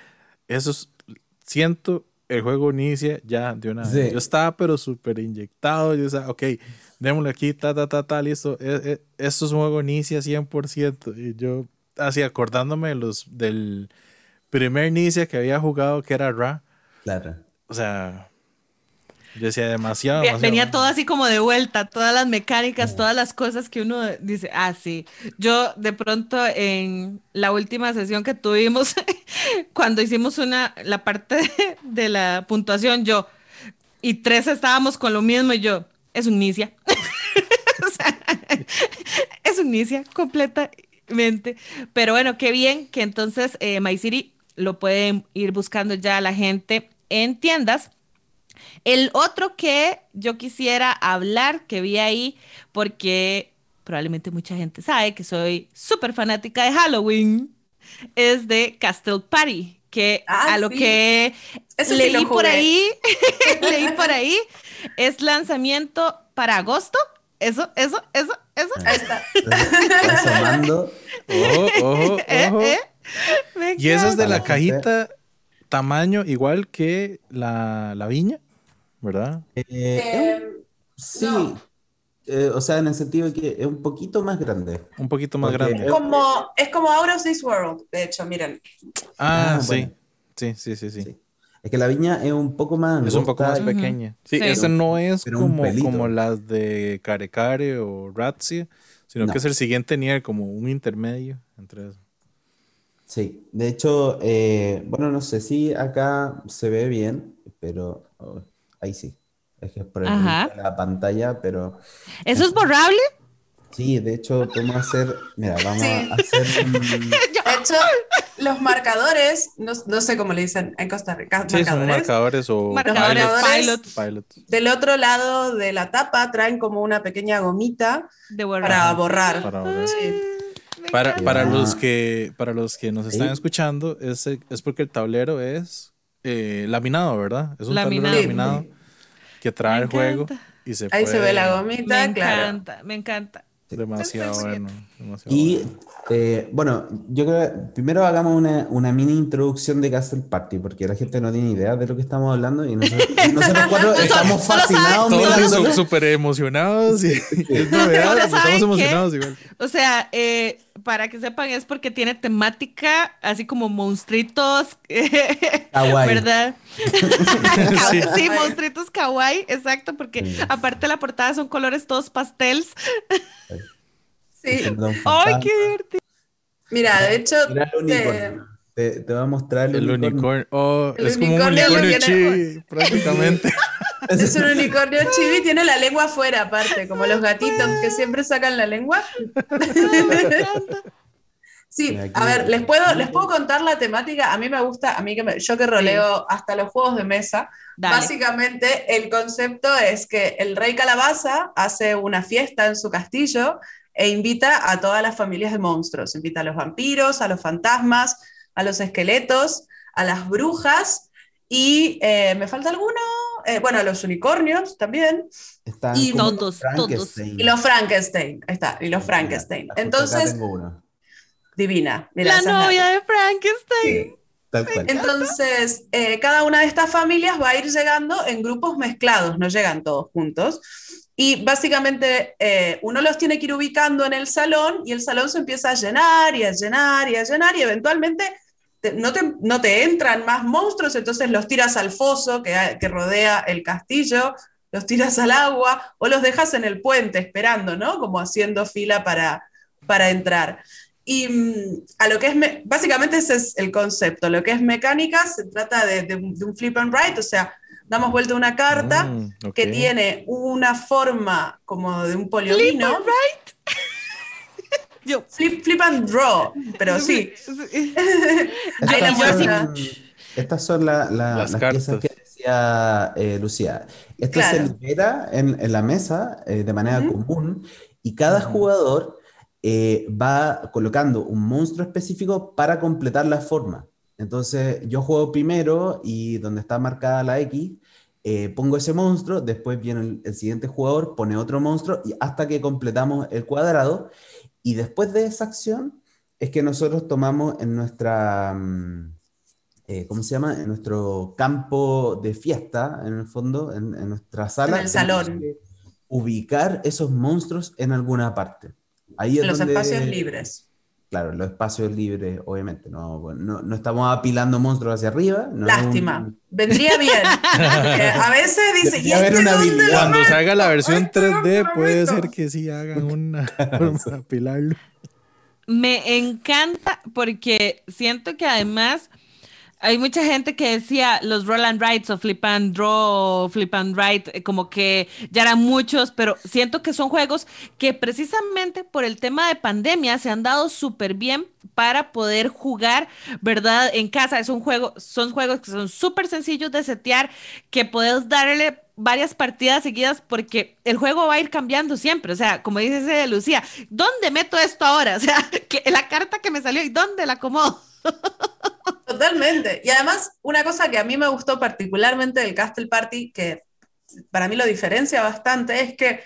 eso es, siento, el juego inicia ya de una vez. Yo estaba pero súper inyectado, yo decía, ok, démosle aquí, ta, ta, ta, ta, listo, e, e, esto es un juego inicia 100%. Y yo, así acordándome de los, del primer inicia que había jugado, que era Ra. Claro. O sea, yo decía demasiado, Venía todo así como de vuelta, todas las mecánicas, todas las cosas que uno dice, ah, sí. Yo de pronto en la última sesión que tuvimos, cuando hicimos una, la parte de, la puntuación, yo y tres estábamos con lo mismo y yo, es un inicia. es un inicia completamente. Pero bueno, qué bien que entonces eh, My City lo pueden ir buscando ya la gente en tiendas. El otro que yo quisiera hablar, que vi ahí, porque probablemente mucha gente sabe que soy súper fanática de Halloween, es de Castle Party, que ah, a lo que leí por ahí, leí por ahí, es lanzamiento para agosto. Eso, eso, eso, eso. Ahí está. Ojo, ojo, eh, ojo. Eh, y eso es de la cajita tamaño igual que la, la viña. ¿Verdad? Eh, em, sí, eh, o sea, en el sentido de que es un poquito más grande. Un poquito más grande. Es como, es como Out of This World, de hecho, miren. Ah, ah sí. sí. sí. Sí, sí, Es que la viña es un poco más. Es un poco más pequeña. Sí, esa no es como, como las de Care Care o Razzie, sino que es el siguiente nivel, como un intermedio entre eso. Sí, de hecho, eh, bueno, no sé si acá se ve bien, pero oh, ahí sí. Es que es por el la pantalla, pero. ¿Eso es borrable? Sí, de hecho, podemos hacer. Mira, vamos a hacer. Un... De hecho, los marcadores, no, no, sé cómo le dicen en Costa Rica. Sí, marcadores, son marcadores o marcadores pilots. Del otro lado de la tapa traen como una pequeña gomita para borrar. Para, para, para, los que, para los que nos están escuchando, es, es porque el tablero es eh, laminado, ¿verdad? Es un laminado. laminado. que trae el juego y se Ahí se ve la gomita, Me claro. encanta, me encanta. Demasiado bueno. Demasiado Y bueno. eh, bueno, yo creo que primero hagamos una, una mini introducción de Castle Party, porque la gente no tiene idea de lo que estamos hablando y nosotros, nosotros cuatro estamos fascinados Todos súper emocionados y es novedad, estamos igual. O sea, eh, para que sepan, es porque tiene temática así como monstruitos, Kawaii. ¿verdad? Sí. sí, monstruitos kawaii, exacto, porque Sí. aparte la portada son colores todos pastels. Sí. ¡Ay, qué divertido! Mira, de hecho, Mira el te- unicornio. Te, te voy a mostrar el, El unicornio. unicornio. Oh, El es como un unicornio unicornio chibi, prácticamente. es un unicornio chibi, tiene la lengua afuera, aparte, como los gatitos que siempre sacan la lengua. Sí, a ver, les puedo, les puedo contar la temática. A mí me gusta, a mí que me- yo que roleo hasta los juegos de mesa. Dale. Básicamente, el concepto es que el rey calabaza hace una fiesta en su castillo e invita a todas las familias de monstruos. Invita a los vampiros, a los fantasmas, a los esqueletos, a las brujas y eh, ¿me falta alguno? Eh, bueno, a los unicornios también Están Y todos, Frankenstein. y los Frankenstein. Ahí está, y los Frankenstein. Entonces, divina. Mira, la- novia de Frankenstein. Sí. Tal cual. Entonces, eh, cada una de estas familias va a ir llegando en grupos mezclados, no llegan todos juntos. Y básicamente eh, uno los tiene que ir ubicando en el salón y el salón se empieza a llenar y a llenar y a llenar y eventualmente te- no, te, no te entran más monstruos, entonces los tiras al foso que, que rodea el castillo, los tiras al agua o los dejas en el puente esperando, ¿no? Como haciendo fila para, para entrar. Y mm, a lo que es, me- básicamente ese es el concepto, lo que es mecánica se trata de, de un de un flip and write, o sea, damos vuelta una carta Mm, que tiene una forma como de un poliomino. Yo. Flip, flip and draw, pero sí. Estas son, estas son la- la- Las las, piezas cartas. que decía eh, Lucía. Esto Claro. se libera en, en la mesa eh, de manera común y cada jugador eh, va colocando un monstruo específico para completar la forma. Entonces yo juego primero y donde está marcada la X, eh, pongo ese monstruo, después viene el, el siguiente jugador, pone otro monstruo y hasta que completamos el cuadrado. Y después de esa acción es que nosotros tomamos en nuestra, mm, eh, ¿cómo se llama? En nuestro campo de fiesta, en el fondo, en, en nuestra sala. el salón. Ubicar esos monstruos en alguna parte. Ahí es los donde- espacios libres. Claro, los espacios libres, obviamente. No, no, no estamos apilando monstruos hacia arriba. no Lástima. un- Vendría bien. A veces dice, ¿y este una dónde Cuando meto? salga la versión Este dónde 3D lo puede ser que sí hagan una forma de apilarlo. Me encanta porque siento que además hay mucha gente que decía los roll and writes o flip and draw o flip and write, eh, como que ya eran muchos, pero siento que son juegos que precisamente por el tema de pandemia se han dado súper bien para poder jugar, ¿verdad? En casa. Es un juego, son juegos que son súper sencillos de setear, que puedes darle varias partidas seguidas porque el juego va a ir cambiando siempre. O sea, como dice Lucía, ¿dónde meto esto ahora? O sea, que la carta que me salió y dónde la acomodo. Totalmente. Y además, una cosa que a mí me gustó particularmente del Castle Party, que para mí lo diferencia bastante, es que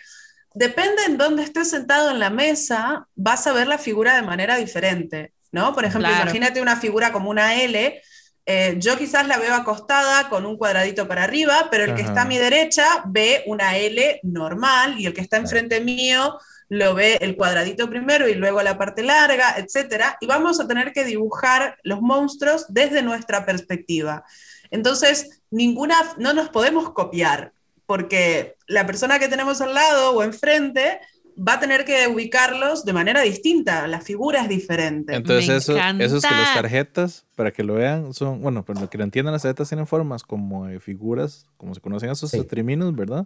depende en dónde estés sentado en la mesa, vas a ver la figura de manera diferente, ¿no? Por ejemplo, Claro. imagínate una figura como una L. eh, yo quizás la veo acostada con un cuadradito para arriba, pero el que está a mi derecha ve una L normal y el que está enfrente mío lo ve el cuadradito primero y luego la parte larga, etcétera, y vamos a tener que dibujar los monstruos desde nuestra perspectiva. Entonces, ninguna, no nos podemos copiar, porque la persona que tenemos al lado o enfrente va a tener que ubicarlos de manera distinta, la figura es diferente. Entonces, Me eso, eso es que las tarjetas, para que lo vean, son, bueno, para que lo entiendan, las tarjetas tienen formas como de figuras, como se conocen esos Sí. tetriminos, ¿verdad?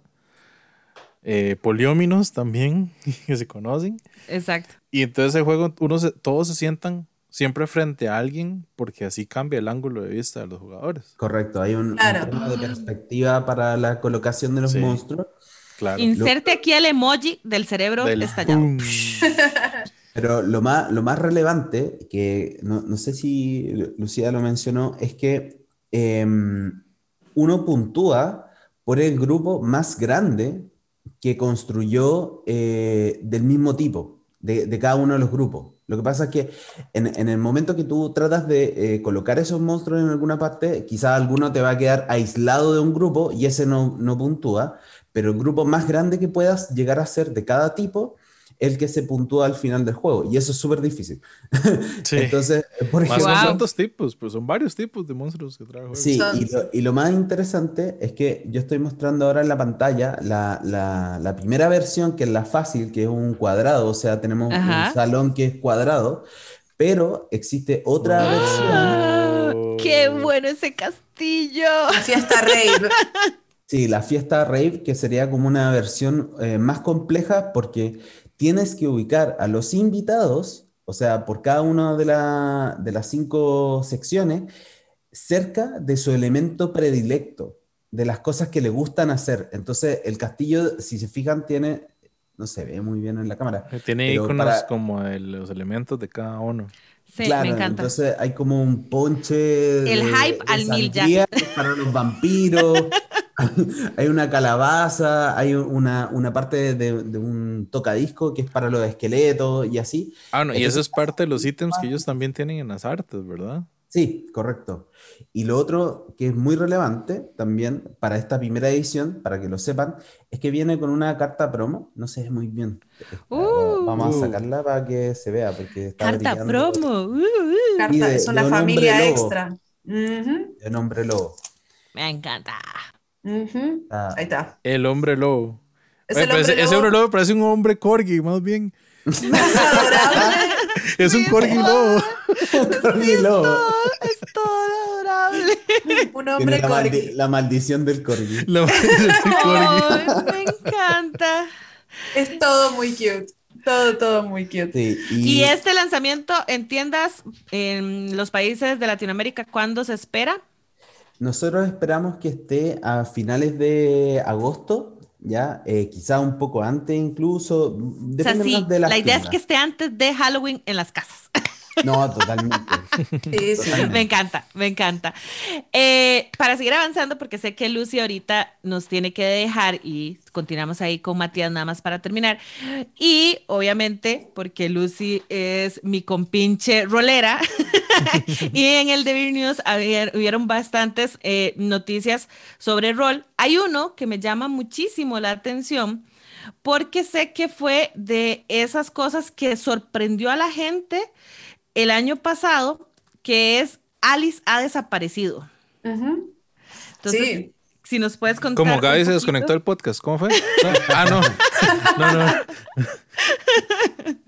Eh, polióminos también, que se conocen. Exacto. Y entonces el juego, uno se- todos se sientan siempre frente a alguien, porque así cambia el ángulo de vista de los jugadores. Correcto, hay un, un Claro. tema de perspectiva para la colocación de los Sí. monstruos. Claro. Inserte aquí el emoji del cerebro Del estallado. Pero lo más, lo más relevante, que no, no sé si Lu- Lucía lo mencionó, es que em, uno puntúa por el grupo más grande que construyó eh, del mismo tipo, de, cada uno de los grupos. Lo que pasa es que en, en el momento que tú tratas de eh, colocar esos monstruos en alguna parte, quizás alguno te va a quedar aislado de un grupo y ese no, no puntúa, pero el grupo más grande que puedas llegar a ser de cada tipo el que se puntúa al final del juego. Y eso es súper difícil. Sí. Entonces, por ejemplo. Más son dos tipos, pues son varios tipos de monstruos que trae. Sí, y lo, y lo, más interesante es que yo estoy mostrando ahora en la pantalla la, la, la primera versión, que es la fácil, que es un cuadrado, o sea, tenemos Ajá. un salón que es cuadrado, pero existe otra ¡Ah! versión. ¡Qué bueno ese castillo! La fiesta rave. Sí, la fiesta rave, que sería como una versión eh, más compleja porque tienes que ubicar a los invitados, o sea, por cada una de, la, de las cinco secciones, cerca de su elemento predilecto, de las cosas que le gustan hacer. Entonces, el castillo, si se fijan, tiene, no se ve muy bien en la cámara. Tiene iconos para... como de los elementos de cada uno. Sí, claro, me encanta. Entonces hay como un ponche. El de, hype de al mil ya. Para los vampiros. hay una calabaza, hay una, una parte de, de, un tocadisco que es para los esqueletos y así. Ah, no, y eso es parte de los ítems que ellos también tienen en las artes, ¿verdad? Sí, correcto. Y lo otro que es muy relevante también para esta primera edición, para que lo sepan, es que viene con una carta promo. No se ve muy bien. Uh, Vamos a sacarla para que se vea. Porque está carta brillando. promo. Uh, uh. Carta, de- es una de un familia extra. Ujú, El hombre lobo. Me encanta. Ah, Ahí está. El hombre lobo. Es Oye, el pero ese, hombre ese lobo hombre lobo parece un hombre corgi, más bien. Es un corgi lobo. Corgi lobo. Es todo adorable. Un hombre la, maldi- corgi. la maldición del corgi. La maldición del corgi. Ay, me encanta. Es todo muy cute. Todo, todo muy cute. Sí, Y este lanzamiento en tiendas en los países de Latinoamérica, ¿cuándo se espera? Nosotros esperamos que esté a finales de agosto, ya, eh, quizá un poco antes incluso. O sea, Depende sí, más de las la idea es que esté antes de Halloween en las casas. No, totalmente. Sí, sí. Me encanta, me encanta. Eh, para seguir avanzando, porque sé que Lucy ahorita nos tiene que dejar y continuamos ahí con Matías nada más para terminar. Y obviamente, porque Lucy es mi compinche rolera, y en el Devil News había- hubieron bastantes eh, noticias sobre rol. Hay uno que me llama muchísimo la atención porque sé que fue de esas cosas que sorprendió a la gente el año pasado, que es Alice ha desaparecido. Ujú. Entonces, Sí. si nos puedes contar. Como Gaby se desconectó del podcast, ¿cómo fue? Ah, no. No, no.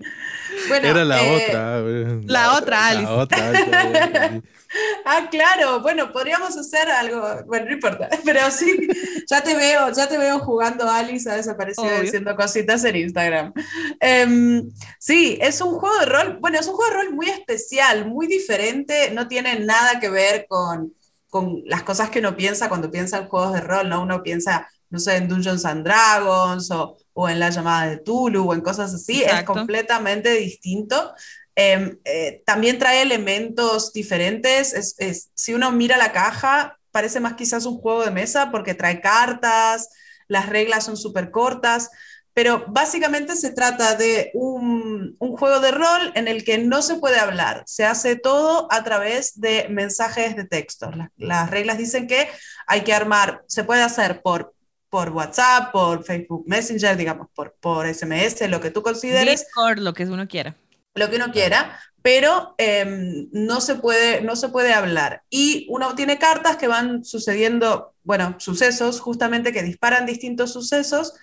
Bueno, Era la eh, otra. la otra, Alice. La otra. Alice. Ah, claro, bueno, podríamos hacer algo, bueno, no importa, pero sí, ya te veo, ya te veo jugando Alice ha desaparecido Obvio. diciendo cositas en Instagram. Em, sí, es un juego de rol, bueno, es un juego de rol muy especial, muy diferente, no tiene nada que ver con, con las cosas que uno piensa cuando piensa en juegos de rol, ¿no? Uno piensa, no sé, en Dungeons and Dragons o, o en la llamada de Tulu o en cosas así, es Exacto. completamente distinto. Eh, eh, también trae elementos diferentes. Es, es- si uno mira la caja, parece más quizás un juego de mesa porque trae cartas, las reglas son súper cortas, pero básicamente se trata de un, un juego de rol en el que no se puede hablar. Se hace todo a través de mensajes de texto. La- las reglas dicen que hay que armar, se puede hacer por, por WhatsApp, por Facebook Messenger, digamos, por, por SMS, lo que tú consideres Discord, lo que uno quiera. lo que uno quiera, pero em, no, se puede, no se puede hablar. Y uno tiene cartas que van sucediendo, bueno, sucesos justamente que disparan distintos sucesos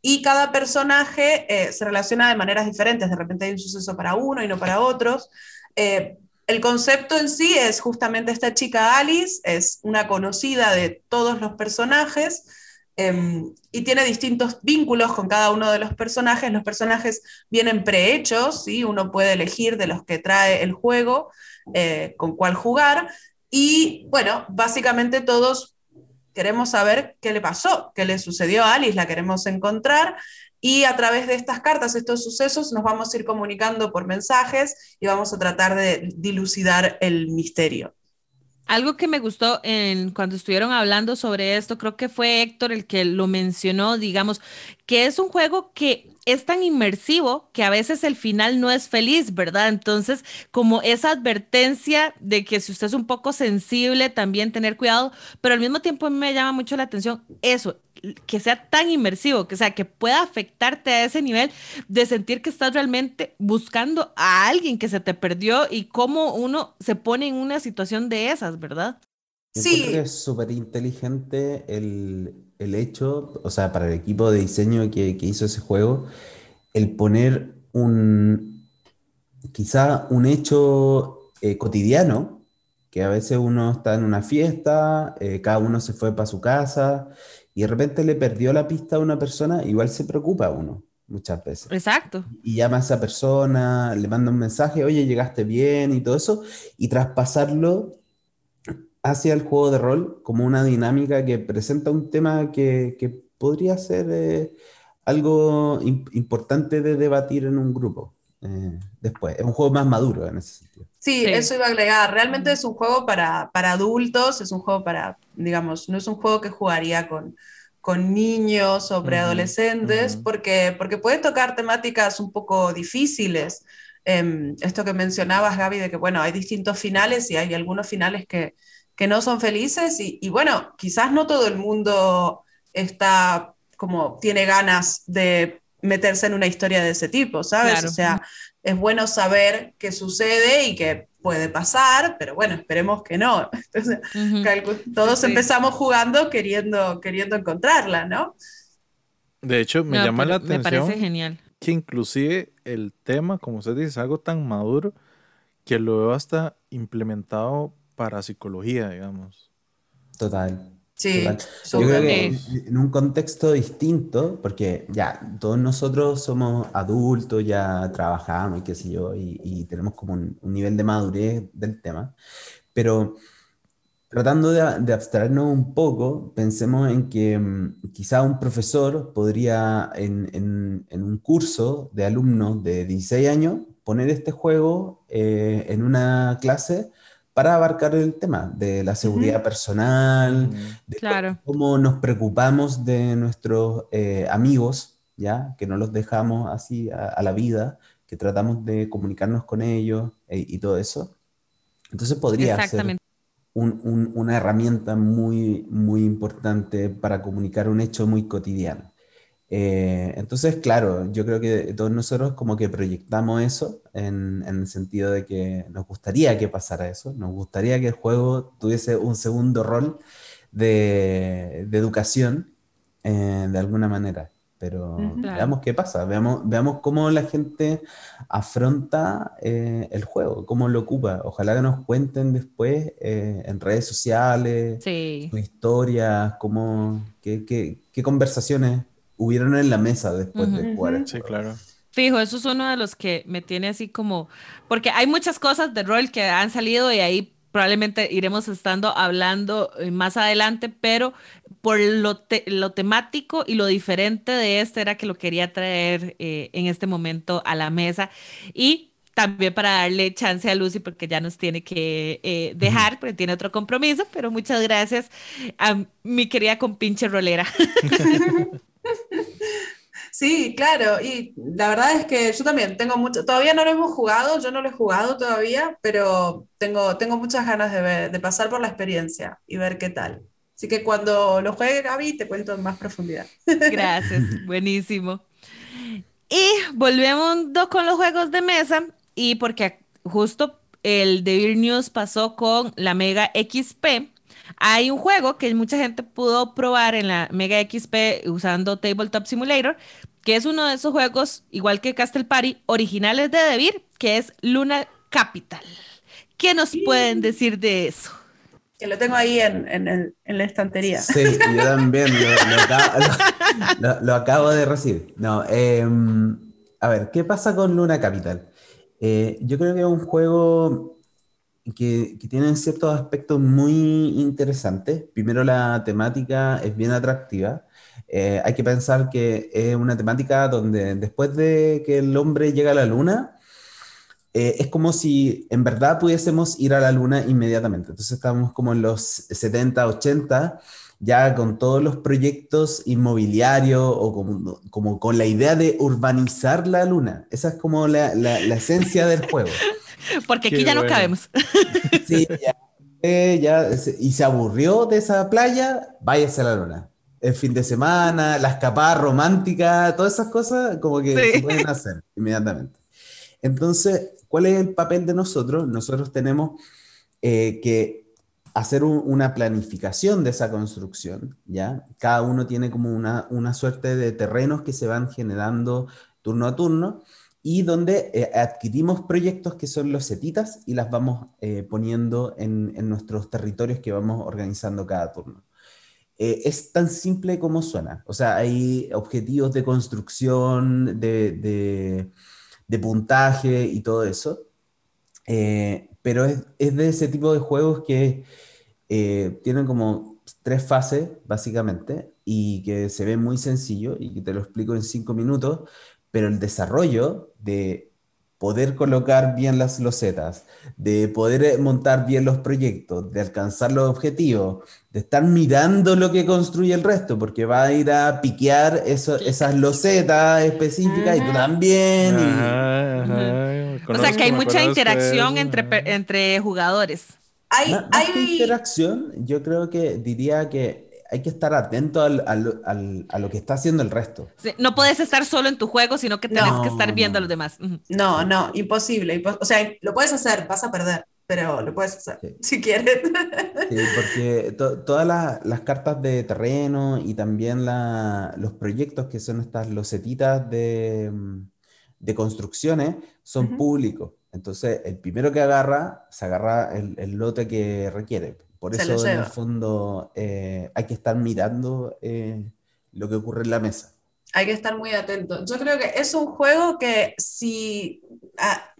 y cada personaje eh, se relaciona de maneras diferentes. De repente hay un suceso para uno y no para otros. Eh, el concepto en sí es justamente esta chica Alice, es una conocida de todos los personajes. Em, y tiene distintos vínculos con cada uno de los personajes. Los personajes vienen prehechos, ¿sí? uno puede elegir de los que trae el juego eh, con cuál jugar. Y bueno, básicamente todos queremos saber qué le pasó, qué le sucedió a Alice, la queremos encontrar. Y a través de estas cartas, estos sucesos, nos vamos a ir comunicando por mensajes y vamos a tratar de dilucidar el misterio. Algo que me gustó en cuando estuvieron hablando sobre esto, creo que fue Héctor el que lo mencionó, digamos, que es un juego que es tan inmersivo que a veces el final no es feliz, ¿verdad? Entonces, como esa advertencia de que si usted es un poco sensible, también tener cuidado, pero al mismo tiempo a mí me llama mucho la atención eso, que sea tan inmersivo, que sea que pueda afectarte a ese nivel de sentir que estás realmente buscando a alguien que se te perdió y cómo uno se pone en una situación de esas, ¿verdad? Sí. Es súper inteligente el, el, hecho, o sea, para el equipo de diseño que, que hizo ese juego, el poner un, quizá un hecho eh, cotidiano, que a veces uno está en una fiesta, eh, cada uno se fue para su casa y de repente le perdió la pista a una persona, igual se preocupa uno muchas veces. Exacto. Y llama a esa persona, le manda un mensaje, oye, llegaste bien y todo eso, y traspasarlo hacia el juego de rol como una dinámica que presenta un tema que, que podría ser eh, algo importante de debatir en un grupo. Eh, después, es un juego más maduro en ese sentido. Sí, eso iba a agregar. Realmente es un juego para, para, adultos, es un juego para, digamos, no es un juego que jugaría con, con niños o preadolescentes, porque, porque puede tocar temáticas un poco difíciles. Em, esto que mencionabas, Gaby, de que, bueno, hay distintos finales y hay algunos finales que, que no son felices y, y, bueno, quizás no todo el mundo está como tiene ganas de meterse en una historia de ese tipo, ¿sabes? O sea, es bueno saber qué sucede y que puede pasar, pero bueno, esperemos que no. todos empezamos jugando queriendo, queriendo encontrarla, ¿no? De hecho, me llama la atención. Me parece genial. Que inclusive el tema, como usted dice, es algo tan maduro que lo veo hasta implementado para psicología, digamos. Total. Sí, yo creo que en, un contexto distinto, porque ya todos nosotros somos adultos, ya trabajamos y qué sé yo, y, tenemos como un, nivel de madurez del tema, pero tratando de, abstraernos un poco, pensemos en que mm, quizá un profesor podría en, en, un curso de alumnos de 16 años poner este juego eh, en una clase para abarcar el tema de la seguridad personal, de cómo nos preocupamos de nuestros eh, amigos, ¿ya? que no los dejamos así a, la vida, que tratamos de comunicarnos con ellos eh, y todo eso. Entonces podría ser una herramienta muy, muy importante para comunicar un hecho muy cotidiano. Eh, entonces, claro, yo creo que todos nosotros como que proyectamos eso en, el sentido de que nos gustaría que pasara eso, nos gustaría que el juego tuviese un segundo rol de, educación eh, de alguna manera. Pero veamos qué pasa, veamos, veamos cómo la gente afronta eh, el juego, cómo lo ocupa. Ojalá que nos cuenten después en redes sociales, su historia, cómo, qué, qué, qué conversaciones hubieron en la mesa después de jugar. Sí, claro. Fijo, eso es uno de los que me tiene así como, porque hay muchas cosas de rol que han salido y ahí probablemente iremos estando hablando eh, más adelante, pero por lo, lo temático y lo diferente de este era que lo quería traer eh, en este momento a la mesa y también para darle chance a Lucy porque ya nos tiene que eh, dejar porque tiene otro compromiso, pero muchas gracias a mi querida compinche rolera. Sí, claro, y la verdad es que yo también tengo mucho, todavía no lo hemos jugado, yo no lo he jugado todavía, pero tengo, tengo muchas ganas de, de pasar por la experiencia y ver qué tal. Así que cuando lo juegue Gaby te cuento en más profundidad. Gracias, buenísimo. Y volvemos con los juegos de mesa y porque justo el de News pasó con la Mega XP, hay un juego que mucha gente pudo probar en la Mega XP usando Tabletop Simulator, que es uno de esos juegos, igual que Castle Party, originales de Devir, que es Luna Capital. ¿Qué nos pueden decir de eso? Que lo tengo ahí en, en, la estantería. Sí, yo también lo, acabo, de recibir. No, em, a ver, ¿qué pasa con Luna Capital? Eh, yo creo que es un juego que, que, tienen ciertos aspectos muy interesantes. Primero, la temática es bien atractiva. Eh, hay que pensar que es una temática donde después de que el hombre llega a la luna, eh, es como si en verdad pudiésemos ir a la luna inmediatamente. Entonces estamos como en los 70, 80, ya con todos los proyectos inmobiliarios o como, como con la idea de urbanizar la luna. Esa es como la, la, la esencia del juego. Porque aquí Qué ya no bueno. cabemos. Sí, ya, eh, ya, y se aburrió de esa playa, váyase a la luna. El fin de semana, la escapada romántica, todas esas cosas como que Sí. se pueden hacer inmediatamente. Entonces, ¿cuál es el papel de nosotros? Nosotros tenemos eh, que hacer un- una planificación de esa construcción, ¿ya? Cada uno tiene como una, una suerte de terrenos que se van generando turno a turno y donde eh, adquirimos proyectos que son los setitas y las vamos eh, poniendo en, en nuestros territorios que vamos organizando cada turno. Eh, es tan simple como suena. O sea, hay objetivos de construcción, de, de- de puntaje y todo eso. Eh, pero es, es de ese tipo de juegos que eh, tienen como tres fases, básicamente, y que se ve muy sencillo y que te lo explico en cinco minutos, pero el desarrollo de poder colocar bien las losetas, de poder eh, montar bien los proyectos, de alcanzar los objetivos, de estar mirando lo que construye el resto, porque va a ir a piquear eso- esas losetas específicas y tú también. y- Ajá, ajá, O sea que hay conozco, mucha conozco interacción entre, entre jugadores. Hay, Má- más que hay, interacción, yo creo que diría que hay que estar atento al- al- al- a lo que está haciendo el resto. Sí, No puedes estar solo en tu juego, sino que tenés No, que estar viendo a no. los demás. No, no, imposible. impo- o sea, lo puedes hacer, vas a perder, pero lo puedes hacer Sí. si quieres. Sí, porque to- todas las, las cartas de terreno y también la- los proyectos que son estas losetitas de, mm, de construcciones son Ujú. públicos. Entonces, el primero que agarra, se agarra el, el lote que requiere. Por Se eso, en el fondo, eh, hay que estar mirando eh, lo que ocurre en la mesa. Hay que estar muy atento. Yo creo que es un juego que si, ah,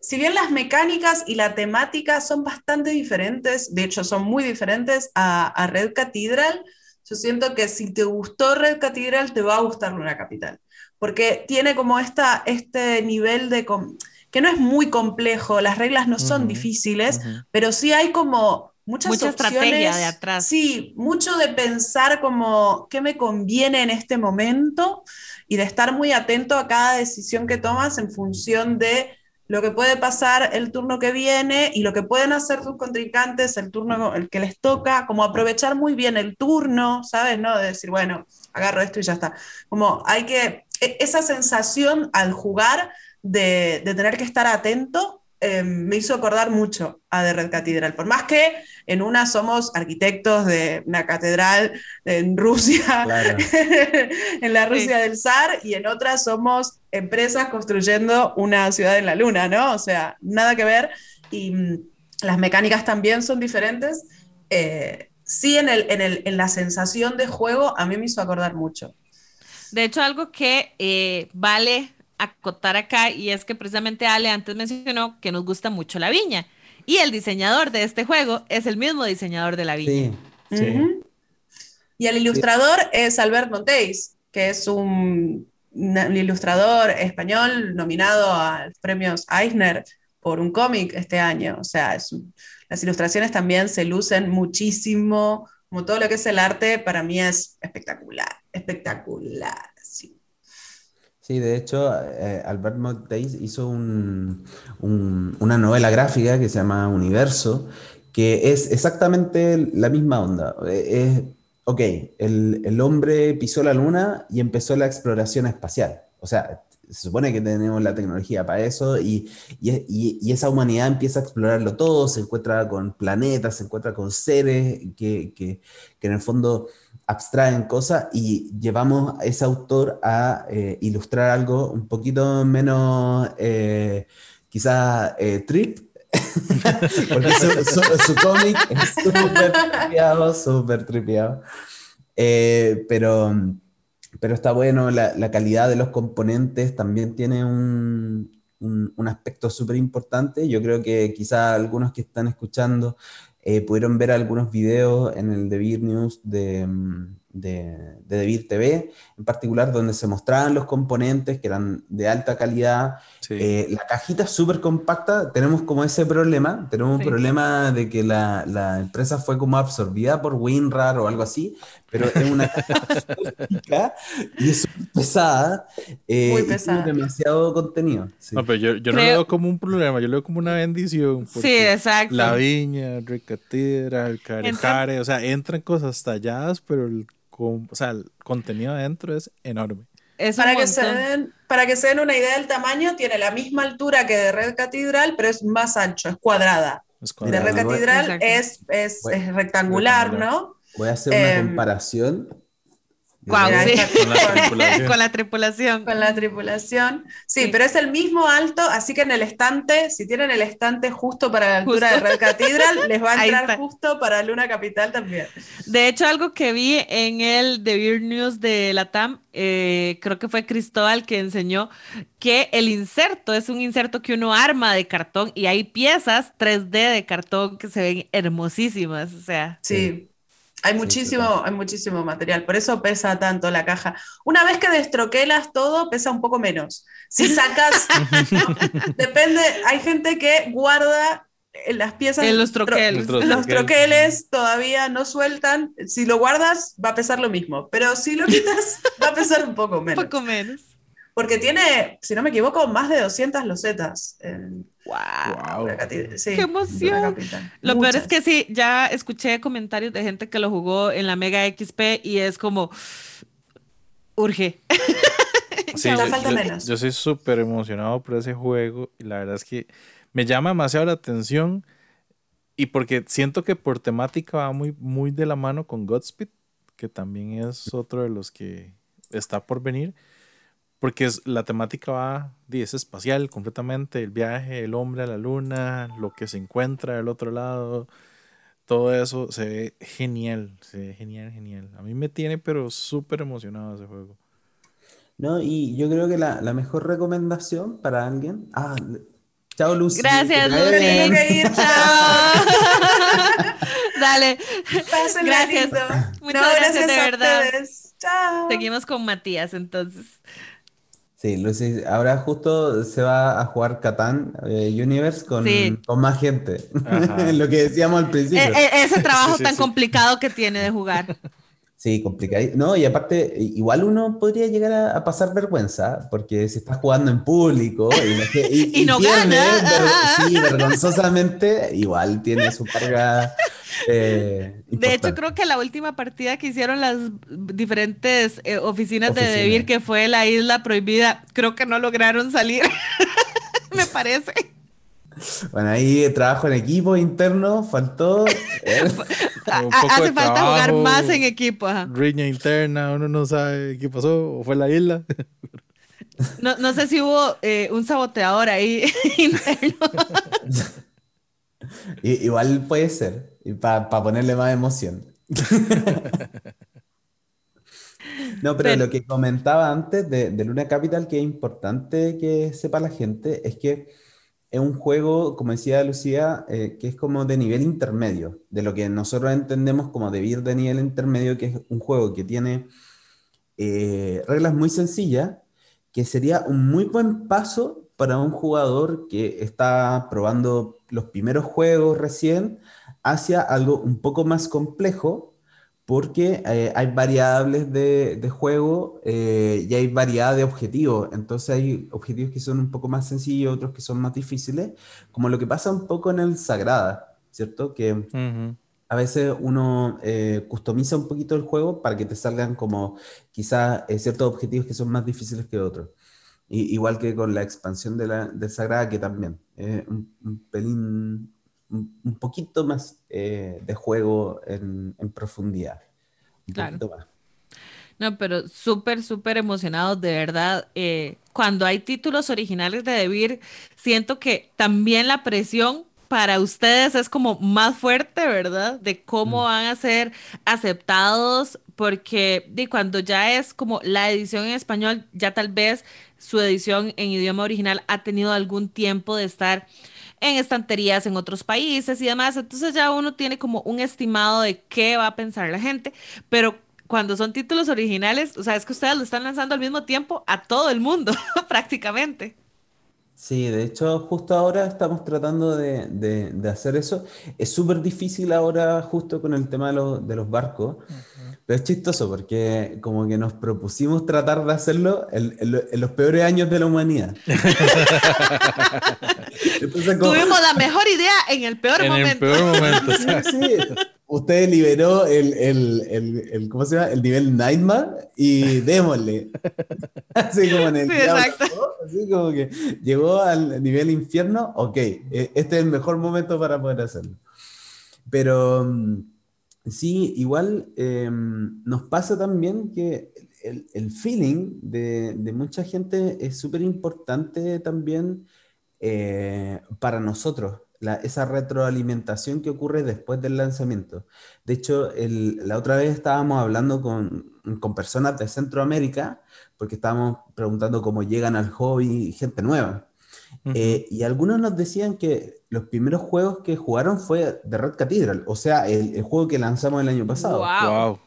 si bien las mecánicas y la temática son bastante diferentes, de hecho son muy diferentes a, a Red Cathedral, yo siento que si te gustó Red Cathedral te va a gustar Luna Capital, porque tiene como esta, este nivel de... que no es muy complejo, las reglas no son difíciles, pero sí hay como muchas Mucha estrategia opciones. de atrás. Sí, mucho de pensar como qué me conviene en este momento y de estar muy atento a cada decisión que tomas en función de lo que puede pasar el turno que viene y lo que pueden hacer tus contrincantes el turno el que les toca, como aprovechar muy bien el turno, ¿sabes? ¿No? De decir, bueno, agarro esto y ya está. Como hay que, e- esa sensación al jugar de, de tener que estar atento eh, me hizo acordar mucho a The Red Cathedral. Por más que en una somos arquitectos de una catedral en Rusia, Claro. en la Rusia del zar, y en otra somos empresas construyendo una ciudad en la luna, ¿no? O sea, nada que ver. Y mm, las mecánicas también son diferentes. Eh, sí, en, el, en, el, en la sensación de juego, a mí me hizo acordar mucho. De hecho, algo que eh, vale acotar acá y es que precisamente Ale antes mencionó que nos gusta mucho la viña y el diseñador de este juego es el mismo diseñador de la viña. Sí, Sí. Ujú. Y el ilustrador es Albert Monteis, que es un, un ilustrador español nominado a los premios Eisner por un cómic este año. O sea, es un- las ilustraciones también se lucen muchísimo, como todo lo que es el arte, para mí es espectacular, espectacular. Sí. De hecho, eh, Albert Monteis hizo un- un- una novela gráfica que se llama Universo, que es exactamente la misma onda. Eh, Es, ok, el, el hombre pisó la luna y empezó la exploración espacial. O sea, se supone que tenemos la tecnología para eso y, y- y esa humanidad empieza a explorarlo todo, se encuentra con planetas, se encuentra con seres que, que, que en el fondo abstraen cosas y llevamos a ese autor a eh, ilustrar algo un poquito menos, eh, quizás eh, trip, porque su, su- cómic es súper tripeado, súper tripeado. Pero, pero está bueno, la, la calidad de los componentes también tiene un, un- un aspecto súper importante. Yo creo que quizás algunos que están escuchando eh, pudieron ver algunos videos en el The Beer News de, mm, de, de Debir TV, en particular donde se mostraban los componentes que eran de alta calidad. Sí. Eh, la cajita es súper compacta, tenemos como ese problema, tenemos Sí. un problema de que la, la empresa fue como absorbida por WinRAR o algo así, pero es una caja y es pesada. eh, Muy y tiene pesada. demasiado contenido. sí. No, pero yo, yo no Creo- lo veo como un problema, yo lo veo como una bendición. Sí, exacto. La viña, Recatedra, el care, Entra- care, o sea, entran cosas talladas, pero el, con- o sea, el contenido adentro es enorme. Es Para que, se den, para que se den una idea del tamaño, tiene la misma altura que de Red Catedral, pero es más ancho, es cuadrada. Es De cuadrado. Red Catedral es, es, Bueno, es rectangular, rectangular. ¿no? Voy a hacer una Em, comparación. Mira, sí. Con la tripulación. Con la tripulación. Con la tripulación. Sí, Sí. pero es el mismo alto, así que en el estante, si tienen el estante justo para la altura Justo. de Red Cathedral, les va a entrar justo para Luna Capital también. De hecho, algo que vi en el The Beer News de la TAM, eh, creo que fue Cristóbal que enseñó que el inserto es un inserto que uno arma de cartón y hay piezas 3D de cartón que se ven hermosísimas. O sea, Sí. Hay muchísimo, hay muchísimo material, por eso pesa tanto la caja. Una vez que destroquelas todo, pesa un poco menos. Si sacas, depende, hay gente que guarda eh, las piezas, En los tro- troqueles. Los los troqueles. todavía no sueltan. Si lo guardas, va a pesar lo mismo, pero si lo quitas, va a pesar un poco un menos. poco menos. Porque tiene, si no me equivoco, más de 200 losetas. en ¡Wow! Sí, ¡Qué emoción! Lo peor es que sí, ya escuché comentarios de gente que lo jugó en la Mega XP y es como, urge. Sí, yo, falta yo- menos. yo soy súper emocionado por ese juego y la verdad es que me llama demasiado la atención y porque siento que por temática va muy, muy de la mano con Godspeed, que también es otro de los que está por venir, porque es, la temática va, es espacial completamente, el viaje, el hombre a la luna, lo que se encuentra del otro lado, todo eso se ve genial, se ve genial, genial. A mí me tiene pero súper emocionado ese juego. No, y yo creo que la, la mejor recomendación para alguien. Ah, chao Lucy. Gracias, Lucy. bien. Tengo que ir, Chao. Dale. Gracias. lindo. Muchas No, gracias, de a verdad. ustedes. Chao. Seguimos con Matías, entonces. Sí, Lucy, ahora justo se va a jugar Catán eh, Universe con, Sí. con más gente. Lo que decíamos al principio. E- e- ese trabajo sí, tan sí. complicado que tiene de jugar. Sí, complicado. No, y aparte, igual uno podría llegar a, a pasar vergüenza, porque si estás jugando en público y, la ge- y- Y y no pierde, gana, ver- sí, vergonzosamente, igual tiene su carga. Eh, De hecho, creo que la última partida que hicieron las diferentes eh, oficinas de Oficinas. Debir, que fue la isla prohibida, creo que no lograron salir. Me parece. Bueno, ahí trabajo en equipo interno, faltó. eh, hace de falta jugar más en equipo. ajá. riña interna, uno no sabe qué pasó, o fue la isla. No, no sé si hubo eh, un saboteador ahí interno. Igual puede ser, para ponerle más emoción. No, pero, Pero- lo que comentaba antes de, de Luna Capital, que es importante que sepa la gente, es que es un juego, como decía Lucía, eh, que es como de nivel intermedio, de lo que nosotros entendemos como de vir de nivel intermedio, que es un juego que tiene eh, reglas muy sencillas, que sería un muy buen paso para un jugador que está probando los primeros juegos recién hacia algo un poco más complejo, porque eh, hay variables de, de juego eh, y hay variedad de objetivos. Entonces hay objetivos que son un poco más sencillos, otros que son más difíciles, como lo que pasa un poco en el Sagrada, ¿cierto? Que Ujú. a veces uno eh, customiza un poquito el juego para que te salgan como quizás eh, ciertos objetivos que son más difíciles que otros. Y- igual que con la expansión de la, del Sagrada, que también eh, un, un pelín, un, un poquito más eh, de juego en, en profundidad. Un Claro. más. No, pero súper, súper emocionados, de verdad. Eh, cuando hay títulos originales de Debir, siento que también la presión para ustedes es como más fuerte, ¿verdad? De cómo van a ser aceptados, porque de cuando ya es como la edición en español, ya tal vez su edición en idioma original ha tenido algún tiempo de estar en estanterías en otros países y demás. Entonces ya uno tiene como un estimado de qué va a pensar la gente, pero cuando son títulos originales, o sea, es que ustedes lo están lanzando al mismo tiempo a todo el mundo, prácticamente. Sí, de hecho, justo ahora estamos tratando de, de- de hacer eso. Es súper difícil ahora, justo con el tema de los barcos, pero es chistoso porque como que nos propusimos tratar de hacerlo en, en en los peores años de la humanidad. Entonces, como- Tuvimos la mejor idea en el peor En el momento. peor momento. sea, Sí, usted liberó el, el, el, el- ¿cómo se llama? El nivel Nightmare y démosle. Así como en el Sí, exacto. Así como que llegó al nivel infierno, ok, e- este es el mejor momento para poder hacerlo. Pero mm, sí, igual em, nos pasa también que el, el feeling de, mucha gente es súper importante también eh, para nosotros, la- esa retroalimentación que ocurre después del lanzamiento. De hecho, la otra vez estábamos hablando con, con personas de Centroamérica, porque estábamos preguntando cómo llegan al hobby gente nueva. Ujú. Eh, y algunos nos decían que los primeros juegos que jugaron fue The Red Cathedral, o sea, el, el juego que lanzamos el año pasado. Wow. Wow.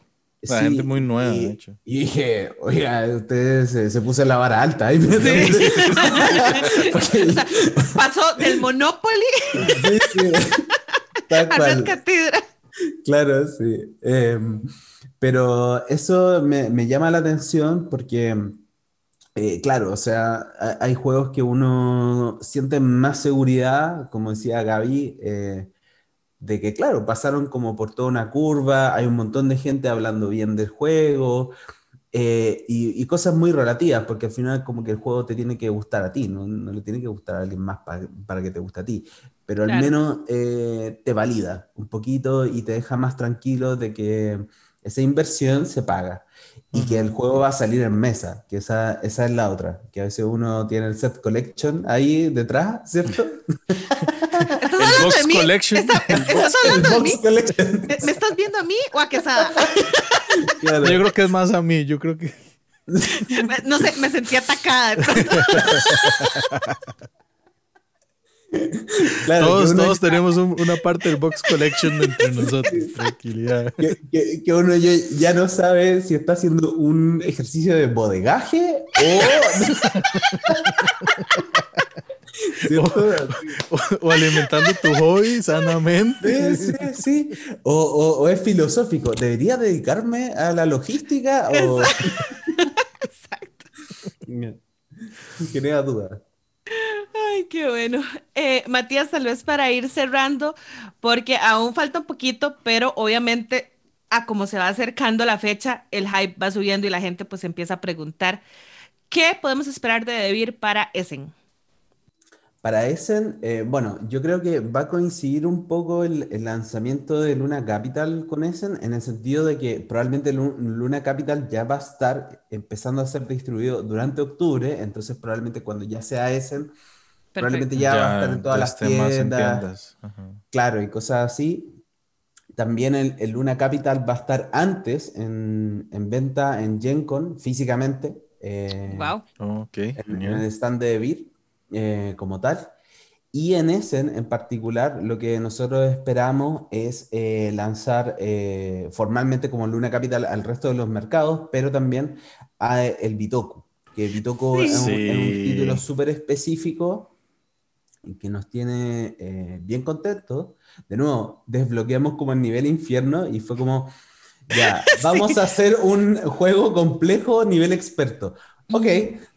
La Sí, gente muy nueva, y, de hecho. y dije, oiga, ustedes se, se puso la vara alta. ahí. Porque- O sea, pasó del Monopoly sí, sí, tal a cual. Red Cathedral. Claro, sí. Em, pero eso me, me llama la atención porque, eh, claro, o sea, ha- hay juegos que uno siente más seguridad, como decía Gaby, eh, de que, claro, pasaron como por toda una curva, hay un montón de gente hablando bien del juego. eh, y, y cosas muy relativas, porque al final como que el juego te tiene que gustar a ti, no, no le tiene que gustar a alguien más pa- para que te guste a ti, pero al Claro. menos te valida un poquito y te deja más tranquilo de que esa inversión se paga y que el juego va a salir en mesa, que esa, esa es la otra, que a veces uno tiene el set collection ahí detrás, ¿cierto? ¿Estás El hablando Box de mí? Collection. ¿Estás, estás El hablando de mí? box collection. ¿Me me estás viendo a mí o a Quesada? claro. Yo creo que es más a mí. Yo creo que. No sé, me sentí atacada. Claro, todos todos tenemos un- una parte del Box Collection entre nosotros. Tranquilidad. que, que- que uno ya, no sabe si está haciendo un ejercicio de bodegaje o... O, o alimentando tu hobby sanamente. Sí, sí, sí. O, es filosófico. ¿Debería dedicarme a la logística o...? Exacto. Genera. Ay, qué bueno. Eh, Matías, tal vez para ir cerrando, porque aún falta un poquito, pero obviamente a como se va acercando la fecha, el hype va subiendo y la gente pues empieza a preguntar, ¿qué podemos esperar de Debir para Essen? Para Essen, eh, bueno, yo creo que va a coincidir un poco el, el lanzamiento de Luna Capital con Essen, en el sentido de que probablemente Lu- Luna Capital ya va a estar empezando a ser distribuido durante octubre, entonces probablemente cuando ya sea Essen, probablemente ya, va a estar en todas las en tiendas, claro, y cosas así. También el, el Luna Capital va a estar antes en, en venta en GenCon físicamente. eh, Wow. Ok, en, en genial. el stand de Vir eh, como tal. Y en Essen en particular, lo que nosotros esperamos es eh, lanzar eh, formalmente como Luna Capital al resto de los mercados, pero también a el Bitoku, que Bitoku Sí. es, un, es un título súper específico y que nos tiene eh, bien contentos. De nuevo, desbloqueamos como el nivel infierno y fue como, ya, vamos a hacer un juego complejo nivel experto. Ok,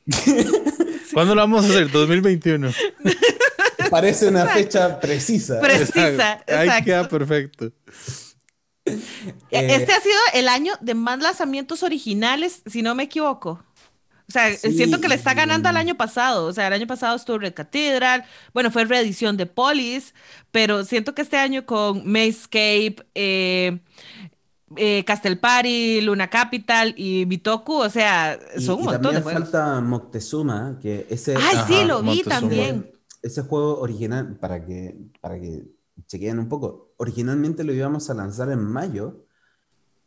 ¿Cuándo lo vamos a hacer? 2021. Parece una fecha precisa. Precisa, Ahí exacto. queda perfecto. Eh, Este ha sido el año de más lanzamientos originales, si no me equivoco. O sea, Sí. siento que le está ganando al año pasado. O sea, el año pasado estuvo Red Cathedral, bueno, fue reedición de Polis, pero siento que este año con Mayscape, eh, eh, Castle Party, Luna Capital y Bitoku, o sea, y, son un y montón también de juegos. falta Moctezuma, que ese, Ay, sí, Ajá, lo vi Montezuma. también. ese juego original, para que, para que chequeen un poco, originalmente lo íbamos a lanzar en mayo,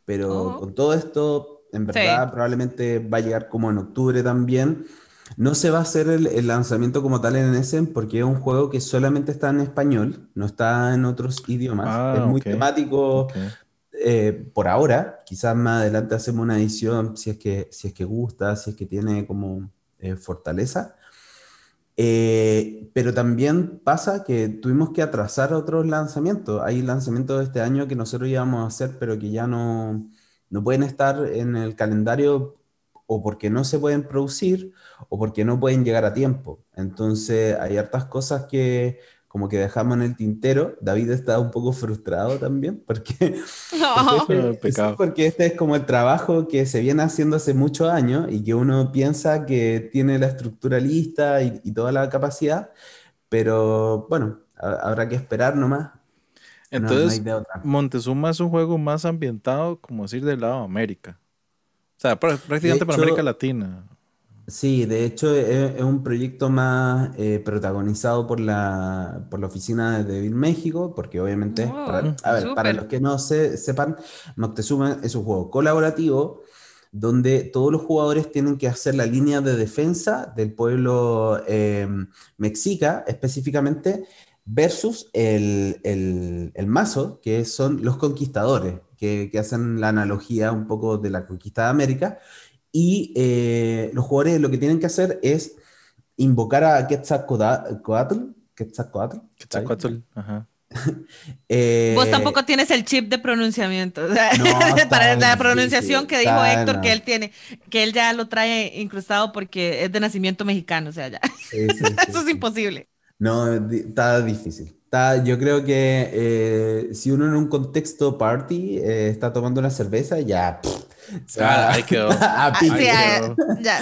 pero Oh. con todo esto, en verdad, probablemente va a llegar como en octubre también. No se va a hacer el, el lanzamiento como tal en Essen porque es un juego que solamente está en español, no está en otros idiomas. Ah, es muy ok. temático, Ok. eh, por ahora, quizás más adelante hacemos una edición si es que, si es que gusta, si es que tiene como eh, fortaleza. Eh, pero también pasa que tuvimos que atrasar otros lanzamientos. Hay lanzamientos de este año que nosotros íbamos a hacer, pero que ya no, no pueden estar en el calendario o porque no se pueden producir o porque no pueden llegar a tiempo. Entonces hay hartas cosas que como que dejamos en el tintero. David está un poco frustrado también porque, porque, este, porque, este, es como el trabajo que se viene haciendo hace muchos años y que uno piensa que tiene la estructura lista y, toda la capacidad, pero bueno, habrá que esperar nomás. Entonces, Montezuma es un juego más ambientado, como decir, del lado de América. O sea, prácticamente para América Latina. Sí, de hecho es, un proyecto más eh, protagonizado por la, por la oficina de Devil México, porque obviamente, para, a ver, para los que no se, sepan, Moctezuma es un juego colaborativo donde todos los jugadores tienen que hacer la línea de defensa del pueblo em, mexica específicamente versus el, el, mazo, que son los conquistadores, que, que hacen la analogía un poco de la conquista de América y eh, los jugadores lo que tienen que hacer es invocar a Quetzalcoatl. Quetzalcoatl. Quetzalcoatl, ajá. Eh, Vos tampoco tienes el chip de pronunciamiento. para la pronunciación que dijo Héctor que él tiene, que él ya lo trae incrustado porque es de nacimiento mexicano, o sea, ya. Eso es imposible. No, está difícil. Está, yo creo que eh, si uno en un contexto party está tomando una cerveza, ya. Ah, ahí quedó. ya.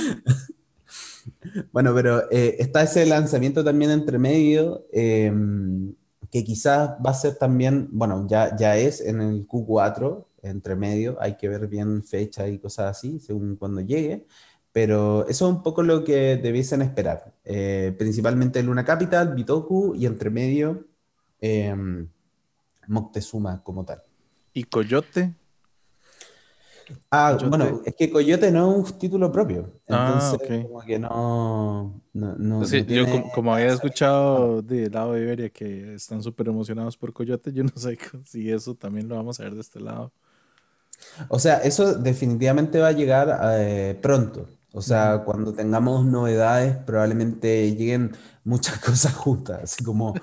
Bueno, pero eh, está ese lanzamiento también entre medio, em, que quizás va a ser también, bueno, ya, ya es en el Q4, entre medio, hay que ver bien fecha y cosas así, según cuando llegue, pero eso es un poco lo que debiesen esperar. Eh, principalmente Luna Capital, Bitoku y entre medio em, Moctezuma como tal. ¿Y Coyote? Ah, bueno, es que Coyote no es un título propio. Ah, entonces, como que no. no, yo, como, había escuchado del lado de Iberia que están súper emocionados por Coyote, yo no sé si eso también lo vamos a ver de este lado. O sea, eso definitivamente va a llegar eh, pronto. O sea, cuando tengamos novedades, probablemente lleguen muchas cosas juntas, así como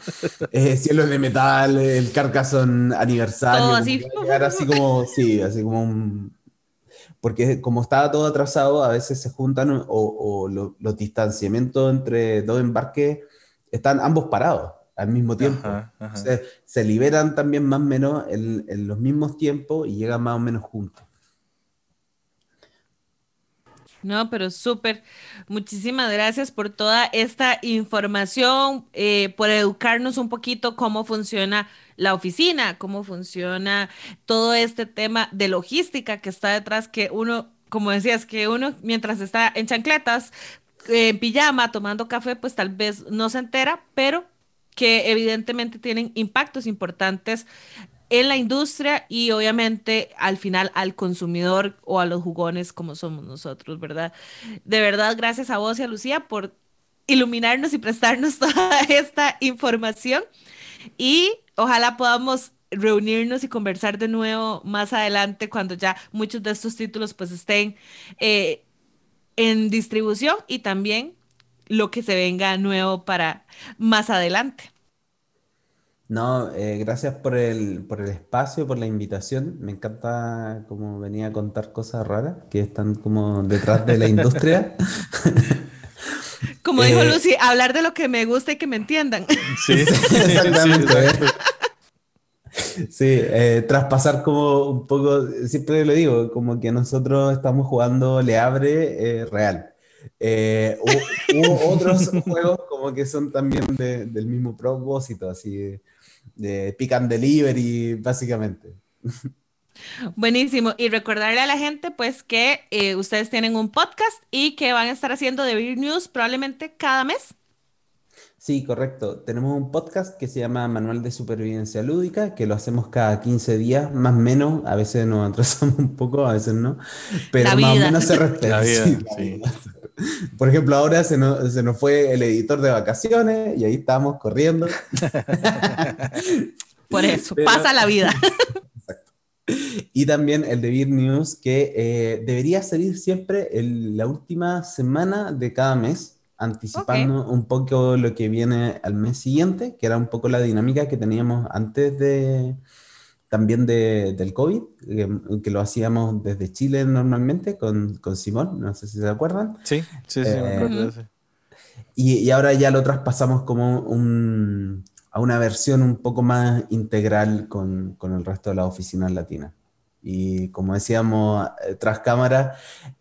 eh, Cielo de Metal, el Carcassonne aniversario. así. así como, sí, así como un, porque como estaba todo atrasado, a veces se juntan o, los distanciamientos entre dos embarques están ambos parados al mismo tiempo. se liberan también más o menos en, en los mismos tiempos y llegan más o menos juntos. No, pero súper. Muchísimas gracias por toda esta información, eh, por educarnos un poquito cómo funciona la oficina, cómo funciona todo este tema de logística que está detrás, que uno, como decías, que uno mientras está en chancletas, en pijama, tomando café, pues tal vez no se entera, pero que evidentemente tienen impactos importantes en la industria y obviamente al final al consumidor o a los jugones como somos nosotros, ¿verdad? De verdad, gracias a vos y a Lucía por iluminarnos y prestarnos toda esta información y ojalá podamos reunirnos y conversar de nuevo más adelante cuando ya muchos de estos títulos pues estén eh, en distribución y también lo que se venga nuevo para más adelante. No, eh, gracias por el, por el espacio, por la invitación. Me encanta como venía a contar cosas raras que están como detrás de la industria. Como dijo eh, Lucy, hablar de lo que me gusta y que me entiendan. Sí, exactamente. Sí, eh, traspasar como un poco, siempre lo digo, como que nosotros estamos jugando Le Abre real. hubo, otros juegos como que son también del mismo propósito, así de pick and delivery, básicamente. Buenísimo. Y recordarle a la gente, pues, que eh, ustedes tienen un podcast y que van a estar haciendo de Beer News probablemente cada mes. Sí, correcto. Tenemos un podcast que se llama Manual de Supervivencia Lúdica, que lo hacemos cada 15 días, más o menos. A veces nos atrasamos un poco, a veces no. Pero más o menos se respeta. sí. Por ejemplo, ahora se nos, se nos, fue el editor de vacaciones y ahí estamos corriendo. Por eso, pasa la vida. Exacto. Y también el de Beer News, que eh, debería salir siempre en la última semana de cada mes, anticipando un poco lo que viene al mes siguiente, que era un poco la dinámica que teníamos antes de también de, del COVID, que, lo hacíamos desde Chile normalmente con, con Simón, no sé si se acuerdan. Sí, sí, sí, me acuerdo de ese. Y, y, ahora ya lo traspasamos como un, a una versión un poco más integral con, con el resto de las oficinas latinas. Y como decíamos, eh, tras cámara,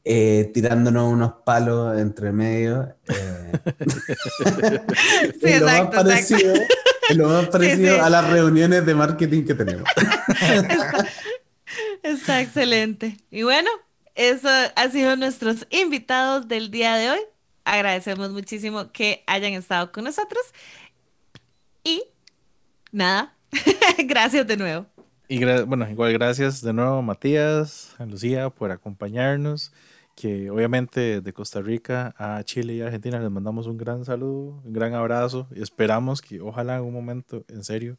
eh, tirándonos unos palos entre medio. Eh, sí, exacto, lo más parecido, lo más parecido a las reuniones de marketing que tenemos. Está, está excelente. Y bueno, eso ha sido nuestros invitados del día de hoy. Agradecemos muchísimo que hayan estado con nosotros. Y nada, gracias de nuevo. Y bueno, igual gracias de nuevo Matías, a Lucía por acompañarnos. Que obviamente de Costa Rica a Chile y Argentina les mandamos un gran saludo, un gran abrazo y esperamos que ojalá en un momento, en serio,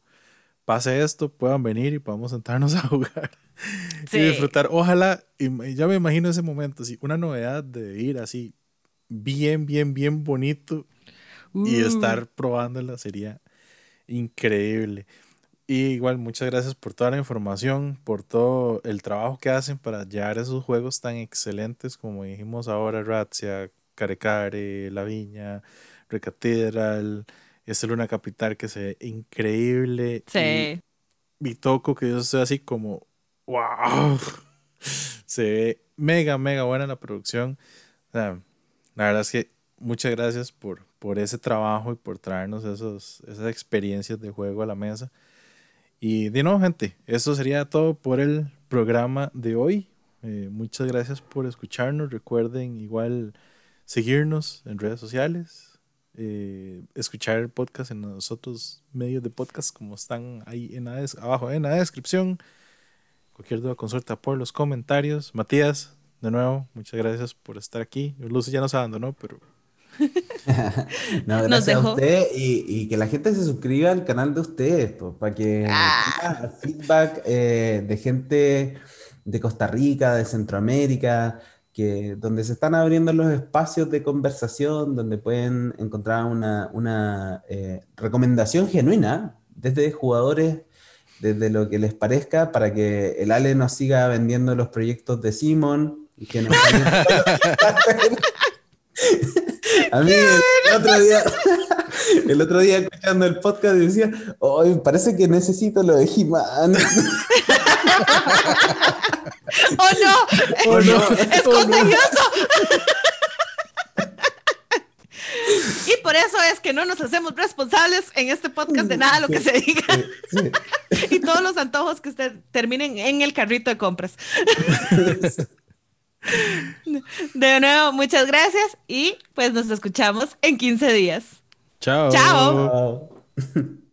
pase esto, puedan venir y podamos sentarnos a jugar y disfrutar. Ojalá, y ya me imagino ese momento, así, una novedad de ir así bien, bien, bien bonito y uh. estar probándola sería increíble. Y igual, muchas gracias por toda la información, por todo el trabajo que hacen para llevar esos juegos tan excelentes como dijimos ahora, Razzia, Carecare, La Viña, Recatedral, este Luna Capital que se ve increíble. Sí. Y toco que yo soy así como, wow, se ve mega, mega buena la producción. la verdad es que muchas gracias por, por ese trabajo y por traernos esos, esas experiencias de juego a la mesa. Y de nuevo, gente, eso sería todo por el programa de hoy. Eh, muchas gracias por escucharnos. Recuerden igual seguirnos en redes sociales, eh, escuchar el podcast en los otros medios de podcast como están ahí en abajo en la descripción. Cualquier duda, consulta por los comentarios. Matías, de nuevo, muchas gracias por estar aquí. Lucy ya nos abandonó, pero no, gracias a usted y, que la gente se suscriba al canal de ustedes, para que ah. feedback eh, de gente de Costa Rica, de Centroamérica, que, donde se están abriendo los espacios de conversación, donde pueden encontrar una, una eh, recomendación genuina desde jugadores, desde lo que les parezca, para que el Ale nos siga vendiendo los proyectos de Simon y que nos A mí el otro día, el otro día escuchando el podcast decía, hoy parece que necesito lo de He-Man. ¡Oh no! ¡Oh no! ¡Es oh, contagioso! Y por eso es que no nos hacemos responsables en este podcast de nada lo que se diga. Y todos los antojos que usted terminen en el carrito de compras. De nuevo, muchas gracias y pues nos escuchamos en 15 días. Chao. Chao.